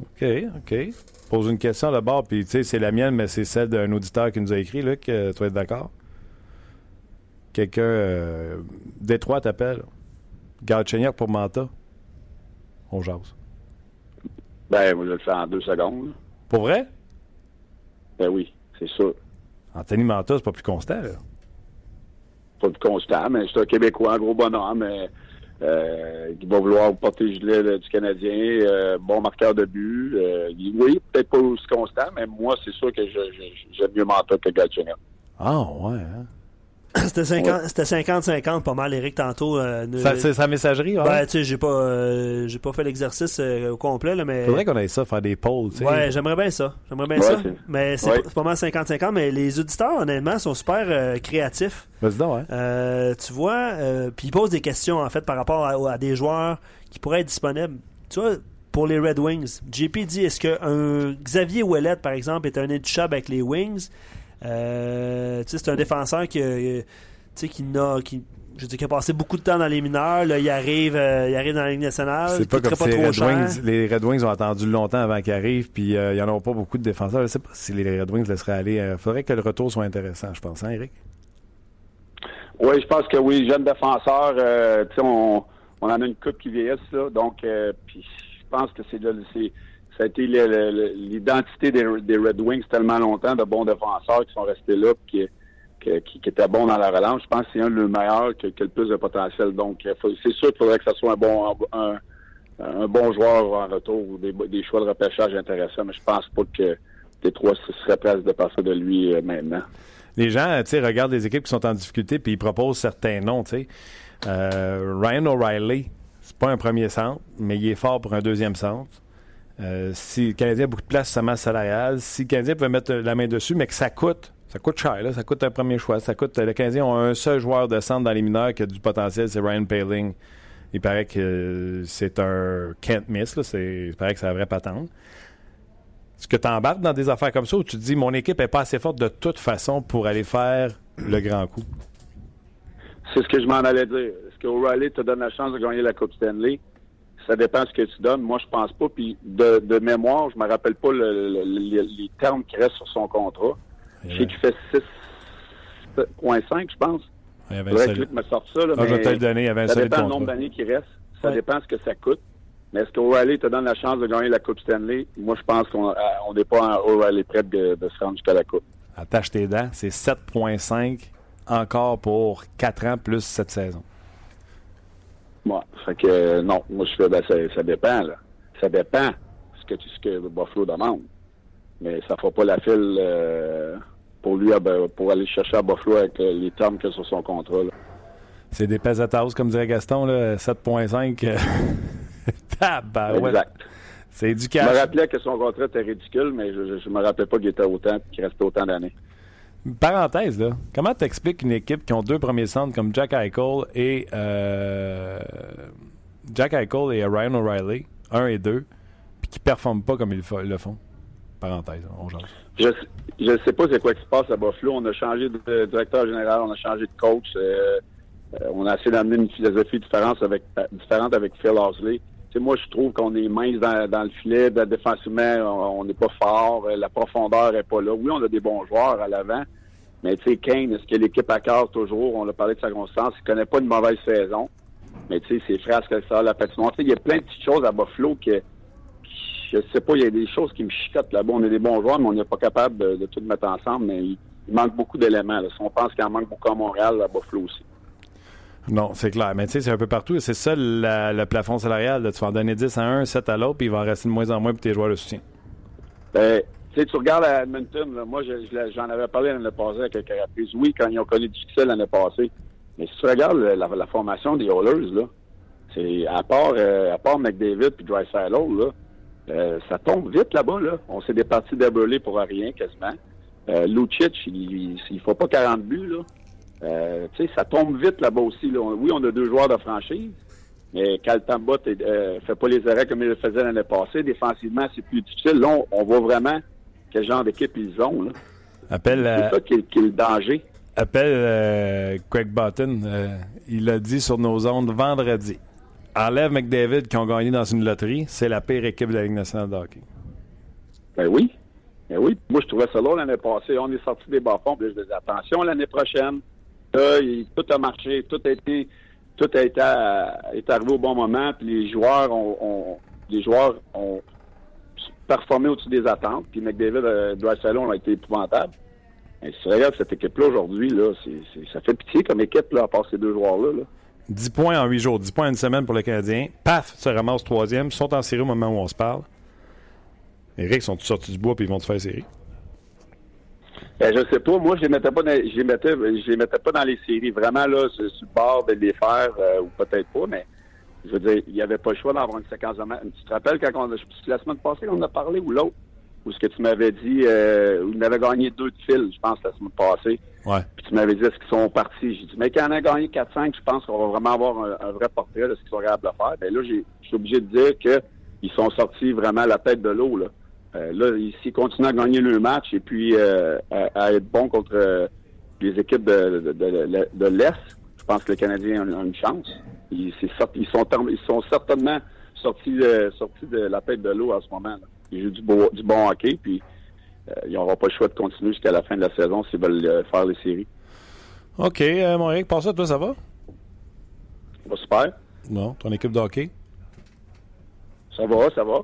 OK, OK. Pose une question d'abord, puis tu sais, c'est la mienne, mais c'est celle d'un auditeur qui nous a écrit, là, que tu vas être d'accord? Quelqu'un, euh, Détroit t'appelle. Garde pour Manta on jase? Ben, je le fais en deux secondes. Pour vrai? Ben oui, c'est sûr. Anthony Manta, c'est pas plus constant, là. Pas plus constant, mais c'est un Québécois, un gros bonhomme, mais, euh, qui va vouloir porter le gilet du Canadien, euh, bon marqueur de but. Euh, oui, peut-être pas aussi constant, mais moi, c'est sûr que j'aime mieux Manta que Galchenyuk. Ah, ouais, hein? C'était 50-50 pas mal, Eric, tantôt. Euh, c'est sa messagerie, ouais? Ben, tu sais, j'ai pas, euh, j'ai pas fait l'exercice euh, au complet, là, mais... Faudrait qu'on aille ça, faire des polls, tu sais. Ouais, j'aimerais bien ça. J'aimerais bien ça. Mais c'est pas, mal 50-50, mais les auditeurs, honnêtement, sont super créatifs. Vas-y ouais. tu vois, puis ils posent des questions, en fait, par rapport à, des joueurs qui pourraient être disponibles. Tu vois, pour les Red Wings, JP dit, est-ce qu'un Xavier Ouellet, par exemple, est un intouchable avec les Wings? Euh, c'est un défenseur qui, qui, n'a, qui, je dis, qui a passé beaucoup de temps dans les mineurs. Là, il, arrive, euh, il arrive dans la Ligue nationale. C'est pas comme si les Red, Wings, les Red Wings ont attendu longtemps avant qu'il arrive, puis euh, il n'y en aura pas beaucoup de défenseurs. Je sais pas si les Red Wings laisseraient aller. Il faudrait que le retour soit intéressant, je pense, hein, Eric? Oui, je pense que oui. Jeune défenseur, on, on en a une coupe qui vieillisse, là. Donc, puis je pense que c'est, c'est ça a été l'identité des, Red Wings tellement longtemps, de bons défenseurs qui sont restés là, qui, qui, étaient bons dans la relance. Je pense que c'est un le meilleur qui, a le plus de potentiel. Donc, c'est sûr qu'il faudrait que ce soit un bon, un, bon joueur en retour ou des, choix de repêchage intéressants, mais je pense pas que les trois seraient prêts de passer de lui euh, maintenant. Les gens, regardent les équipes qui sont en difficulté puis ils proposent certains noms. Euh, Ryan O'Reilly, c'est pas un premier centre, mais il est fort pour un deuxième centre. Euh, si le Canadien a beaucoup de place sur sa masse salariale, si le Canadien peut mettre la main dessus, mais que ça coûte, ça coûte cher, ça coûte un premier choix. Ça coûte, le Canadien a un seul joueur de centre dans les mineurs qui a du potentiel, c'est Ryan Paling. Il paraît que c'est un can't miss, il paraît que c'est un vrai patente. Est-ce que tu embarques dans des affaires comme ça ou tu te dis mon équipe est pas assez forte de toute façon pour aller faire le grand coup? C'est ce que je m'en allais dire. Est-ce que O'Reilly te donne la chance de gagner la Coupe Stanley? Ça dépend de ce que tu donnes. Moi, je pense pas. Puis de, mémoire, je me rappelle pas les termes qui restent sur son contrat. Je sais qu'il fait 6,5, je pense. Il y avait ça. me sorte ça. Là, ah, je vais te le donner. Il y avait ça dépend du nombre d'années qui reste. Ça dépend de ce que ça coûte. Mais est-ce qu'O'Reilly te donne la chance de gagner la Coupe Stanley? Moi, je pense qu'on euh, n'est pas à O'Reilly prêt de, de, se rendre jusqu'à la Coupe. Attache tes dents. C'est 7,5 encore pour 4 ans plus cette saison. Moi, fait que non, moi je fais ben, ça, ça dépend là. Ça dépend ce que ce que Buffalo demande. Mais ça fera pas la file euh, pour lui ben, pour aller chercher à Buffalo avec euh, les termes que sur son contrat. C'est des pesetas, comme dirait Gaston, là, 7.5. exact. C'est du cash. Je me rappelais que son contrat était ridicule, mais je, je, me rappelais pas qu'il était autant qu'il restait autant d'années. Parenthèse, là. Comment t'expliques une équipe qui ont deux premiers centres comme Jack Eichel et euh, Jack Eichel et Ryan O'Reilly, un et deux, puis qui performent pas comme ils le font? Parenthèse, on change. Je ne sais pas c'est quoi qui se passe à Buffalo. On a changé de directeur général, on a changé de coach. Euh, euh, on a essayé d'amener une philosophie différente avec, différente avec Phil Horsley. Moi, je trouve qu'on est mince dans, le filet. Défensivement, on n'est pas fort. La profondeur n'est pas là. Oui, on a des bons joueurs à l'avant. Mais tu sais, Kane, est-ce que l'équipe à cœur toujours? On a parlé de sa constance. Il connaît pas une mauvaise saison. Mais tu sais, c'est frasques ça, la patinoire. Il y a plein de petites choses à Buffalo que, je sais pas, il y a des choses qui me chicotent là-bas. On est des bons joueurs, mais on n'est pas capable de, tout mettre ensemble. Mais il, il manque beaucoup d'éléments. Si on pense qu'il en manque beaucoup à Montréal, à Buffalo aussi. Non, c'est clair. Mais tu sais, c'est un peu partout. C'est ça le plafond salarial. Tu vas en donner 10 à un, 7 à l'autre, puis il va en rester de moins en moins pour tes joueurs de soutien. Ben, tu tu regardes à Edmonton, moi, j'en avais parlé l'année passée à quelques. Oui, quand ils ont connu du succès l'année passée. Mais si tu regardes la, formation des Oilers, là, c'est à part, euh, à part McDavid puis Drysdale, là, euh, ça tombe vite là-bas, là. On s'est départi d'Eberle pour rien, quasiment. Euh, Lucic, il, il, faut pas 40 buts, là. Euh, tu sais, ça tombe vite là-bas aussi, là. Oui, on a deux joueurs de franchise, mais Kaltamba euh, fait pas les arrêts comme il le faisait l'année passée. Défensivement, c'est plus difficile. Là, on, on voit vraiment quel genre d'équipe ils ont. là. Appelle, euh, C'est ça qui est, qui est le danger. appelle euh, Craig Button. euh, il l'a dit sur nos ondes vendredi. Enlève McDavid qui ont gagné dans une loterie, c'est la pire équipe de la Ligue nationale de hockey. Ben oui. Ben oui. Moi, je trouvais ça long l'année passée. On est sorti des bas-fonds. Là, je disais, attention, l'année prochaine, tout a marché. Tout a été, tout a été, est arrivé au bon moment. Puis les joueurs ont, les joueurs ont performé au-dessus des attentes. Puis McDavid, euh, Drysdale ont été épouvantables. Mais si tu regardes cette équipe-là aujourd'hui, ça fait pitié comme équipe, là, à part ces deux joueurs-là. Là. 10 points en 8 jours, 10 points en une semaine pour le Canadien. Paf, se ramasse troisième, sont en série au moment où on se parle. Eric, sont sortis du bois puis ils vont te faire série? Ben, je sais pas. Moi, je les mettais pas dans, je les mettais, je les mettais pas dans les séries. Vraiment, là, sur, le bord de les faire, euh, ou peut-être pas, mais je veux dire, il n'y avait pas le choix d'avoir une séquence de match. Tu te rappelles quand on a, la semaine passée, on en a parlé ou l'autre? Ou ce que tu m'avais dit, euh, où il avait gagné deux de fil, je pense, la semaine passée. Ouais. Puis tu m'avais dit, est-ce qu'ils sont partis? J'ai dit, mais quand on a gagné 4-5, je pense qu'on va vraiment avoir un, un vrai portrait de ce qu'ils sont capables de faire. Ben là, j'ai- je suis obligé de dire qu'ils sont sortis vraiment la tête de l'eau, là. Euh, là, s'ils continuent à gagner le match et puis euh, à, à être bons contre euh, les équipes de, de, de- de l'Est, je pense que les Canadiens ont, ont une chance. Ils, sont, term- ils sont certainement sortis, de- sortis de la tête de l'eau en ce moment. Là. Ils jouent du, beau, du bon hockey, puis ils n'auront pas le choix de continuer jusqu'à la fin de la saison s'ils veulent faire les séries. OK, mon Eric, pour ça, toi, ça va? Ça va super. Non, ton équipe de hockey? Ça va, ça va.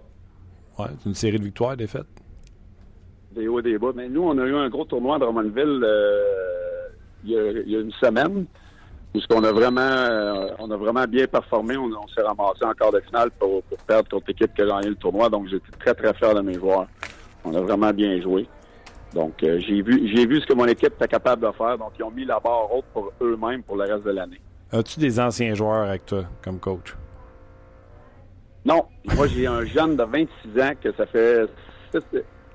Ouais, c'est une série de victoires, des défaites. Des hauts et des bas. Mais nous, on a eu un gros tournoi à Drummondville euh, il, y a, il y a une semaine. Où qu'on a vraiment euh, on a vraiment bien performé. On, on s'est ramassé en quart de finale pour, pour perdre contre l'équipe qui a gagné le tournoi. Donc j'étais très, très fier de mes joueurs. On a vraiment bien joué. Donc euh, j'ai vu j'ai vu ce que mon équipe était capable de faire. Donc ils ont mis la barre haute pour eux-mêmes pour le reste de l'année. As-tu des anciens joueurs avec toi comme coach? Non, moi j'ai un jeune de 26 ans que ça fait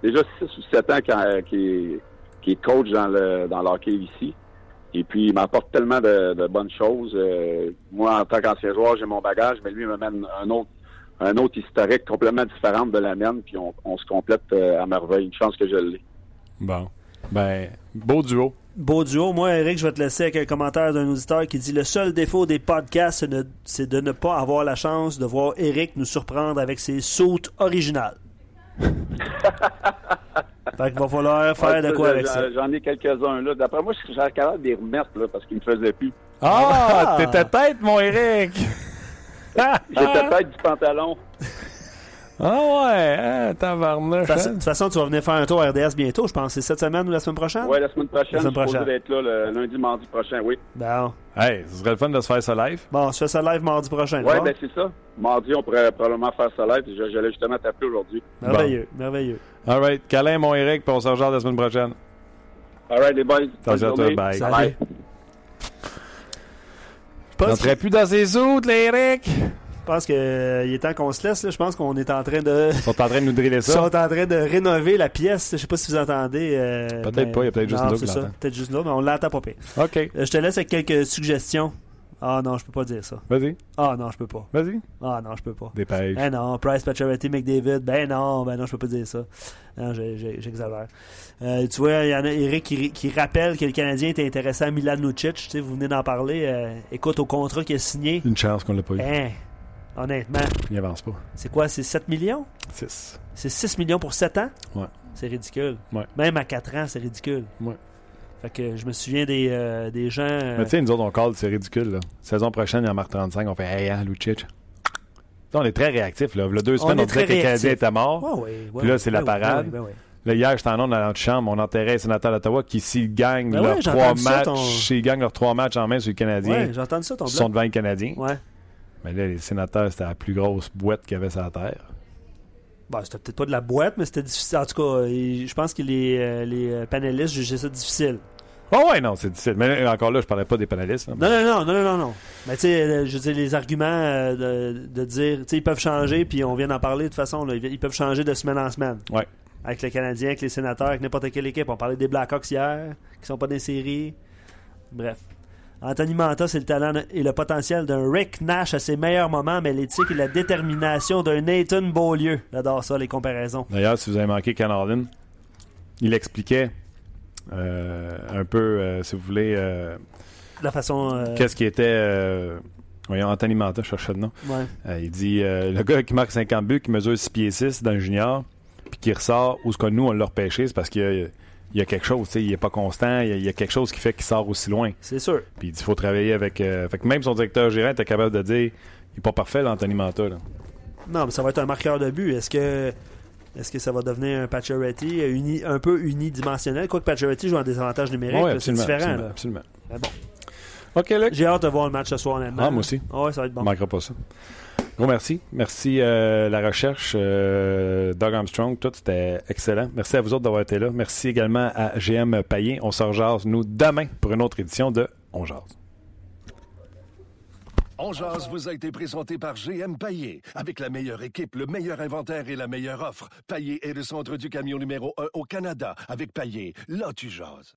déjà 6 ou 7 ans qu'il qui, qui est coach dans le dans le hockey ici. Et puis il m'apporte tellement de, de bonnes choses. Euh, moi, en tant qu'ancien joueur, j'ai mon bagage, mais lui il m'amène un autre un autre historique complètement différent de la mienne, puis on, on se complète euh, à merveille. Une chance que je l'ai. Bon. Ben, beau duo. Beau duo. Moi, Eric, je vais te laisser avec un commentaire d'un auditeur qui dit Le seul défaut des podcasts, c'est de ne pas avoir la chance de voir Eric nous surprendre avec ses sautes originales. fait qu'il va falloir faire Ouais, de quoi avec ça. J'en ai quelques-uns là. D'après moi, je suis capable de les remettre là, parce qu'ils me faisaient plus. Ah! Ah! T'étais tête, mon Eric! J'étais tête du pantalon. Ah ouais, hein, tabarnouche. De toute façon- hein? toute façon, tu vas venir faire un tour à RDS bientôt, je pense. C'est cette semaine ou la semaine prochaine? Ouais, la semaine prochaine, La semaine je prochaine. d'être là le lundi, mardi prochain, oui. Bon. Hey, ce serait le fun de se faire ça live. Bon, on se fait ça live mardi prochain. Oui, ben c'est ça. Mardi, on pourrait probablement faire ça live. Je- J'allais justement t'appeler aujourd'hui. merveilleux, merveilleux. All right. Câlin, mon Eric, puis on se rejoint la semaine prochaine. All right, les boys. bonne à toi, journée. bye. Salut. Je N'entrait plus dans ses outils, les Eric! Je pense qu'il est temps qu'on se laisse. là. Je pense qu'on est en train de. Ils sont en train de nous driller Ils sont ça. en train de rénover la pièce. Je sais pas si vous entendez. euh, Peut-être ben, pas, il y a peut-être juste non, nous c'est ça. Peut-être juste nous, mais on l'entend pas pire. OK. Euh, Je te laisse avec quelques suggestions. Ah non, je peux pas dire ça. Vas-y, Ah non, je peux pas. vas-y. Ah non, je peux pas. Dépêche. Ben non, Price, Pacioretty, McDavid. Ben non, ben non, je peux pas dire ça. Non, j'ai- j'ai- j'exagère. Euh, tu vois, il y en a Eric qui, qui rappelle que le Canadien était intéressé à Milan Lucic. Tu sais, vous venez d'en parler. Euh, écoute, au contrat qu'il a signé, Une chance qu'on l'a pas eu. hein, honnêtement, Il avance pas. c'est quoi? C'est 7 millions? 6. C'est 6 millions pour 7 ans? Ouais. C'est ridicule. Ouais. Même à 4 ans, c'est ridicule. Ouais. Fait que je me souviens des, euh, des gens... euh, Mais tu sais, nous autres, on call, c'est ridicule. Là. Saison prochaine, il en marque 35. On fait Hey, hein, Lucic. On est très réactifs. Là. Y deux On semaines, est on, disait que le Canadien réactifs. était mort. ouais, ouais, ouais, Puis là, c'est la parade. Là, hier, j'étais en onde dans l'antichambre, on enterrait les sénateurs d'Ottawa qui, s'ils gagnent Ben leurs ouais, trois ça, matchs, ton- gagnent leurs trois matchs en main sur les Canadiens, Ouais, ça, ton ils sont devant les Canadiens. Ouais. Mais là, les sénateurs, c'était la plus grosse boîte qu'il y avait sur la Terre. Bon, c'était peut-être pas de la boîte, mais c'était difficile. En tout cas, je pense que les, euh, les euh, panélistes jugeaient ça difficile. Oh ouais, non, c'est difficile. Mais encore là, je parlais pas des panélistes. Non, non, non, non, non, non, non. Mais tu sais, euh, je veux dire, les arguments de, de dire, tu sais, ils peuvent changer, puis on vient d'en parler de toute façon, ils peuvent changer de semaine en semaine. Ouais. Avec les Canadiens, avec les sénateurs, avec n'importe quelle équipe. On parlait des Blackhawks hier, qui sont pas des séries. Bref. Anthony Manta, c'est le talent et le potentiel d'un Rick Nash à ses meilleurs moments, mais l'éthique et la détermination d'un Nathan Beaulieu. J'adore ça, les comparaisons. D'ailleurs, si vous avez manqué Harlan, il expliquait euh, un peu, euh, si vous voulez, euh, La façon. euh, qu'est-ce qui était. voyons, Anthony Manta, je cherchais le nom. ouais. Il dit le gars qui marque 50 buts, qui mesure 6 pieds 6 dans le junior, puis qui ressort où ce que nous, on l'a repêché, c'est parce qu'il a, il y a quelque chose, tu sais, il est pas constant, il y a, il y a quelque chose qui fait qu'il sort aussi loin. C'est sûr. Puis il dit faut travailler avec. euh, fait que même son directeur gérant était capable de dire il est pas parfait, l'Anthony Manta. Là. Non, mais ça va être un marqueur de but. Est-ce que est-ce que ça va devenir un Pacioretty uni, un peu unidimensionnel? Quoique Pacioretty joue en désavantage numérique, Ouais, c'est différent. absolument, là. absolument. Mais bon. OK. J'ai hâte de voir le match ce soir, honnêtement. Ah, moi aussi. Ouais, ça va être bon. On manquera pas ça. Gros merci. Merci euh, la recherche, euh, Doug Armstrong, tout, c'était excellent. Merci à vous autres d'avoir été là. Merci également à GM Payen. On se rejase, nous, demain pour une autre édition de On Jase. On jase vous a été présenté par GM Paillé. Avec la meilleure équipe, le meilleur inventaire et la meilleure offre. Paillé est le centre du camion numéro 1 au Canada. Avec Paillé, là tu jases.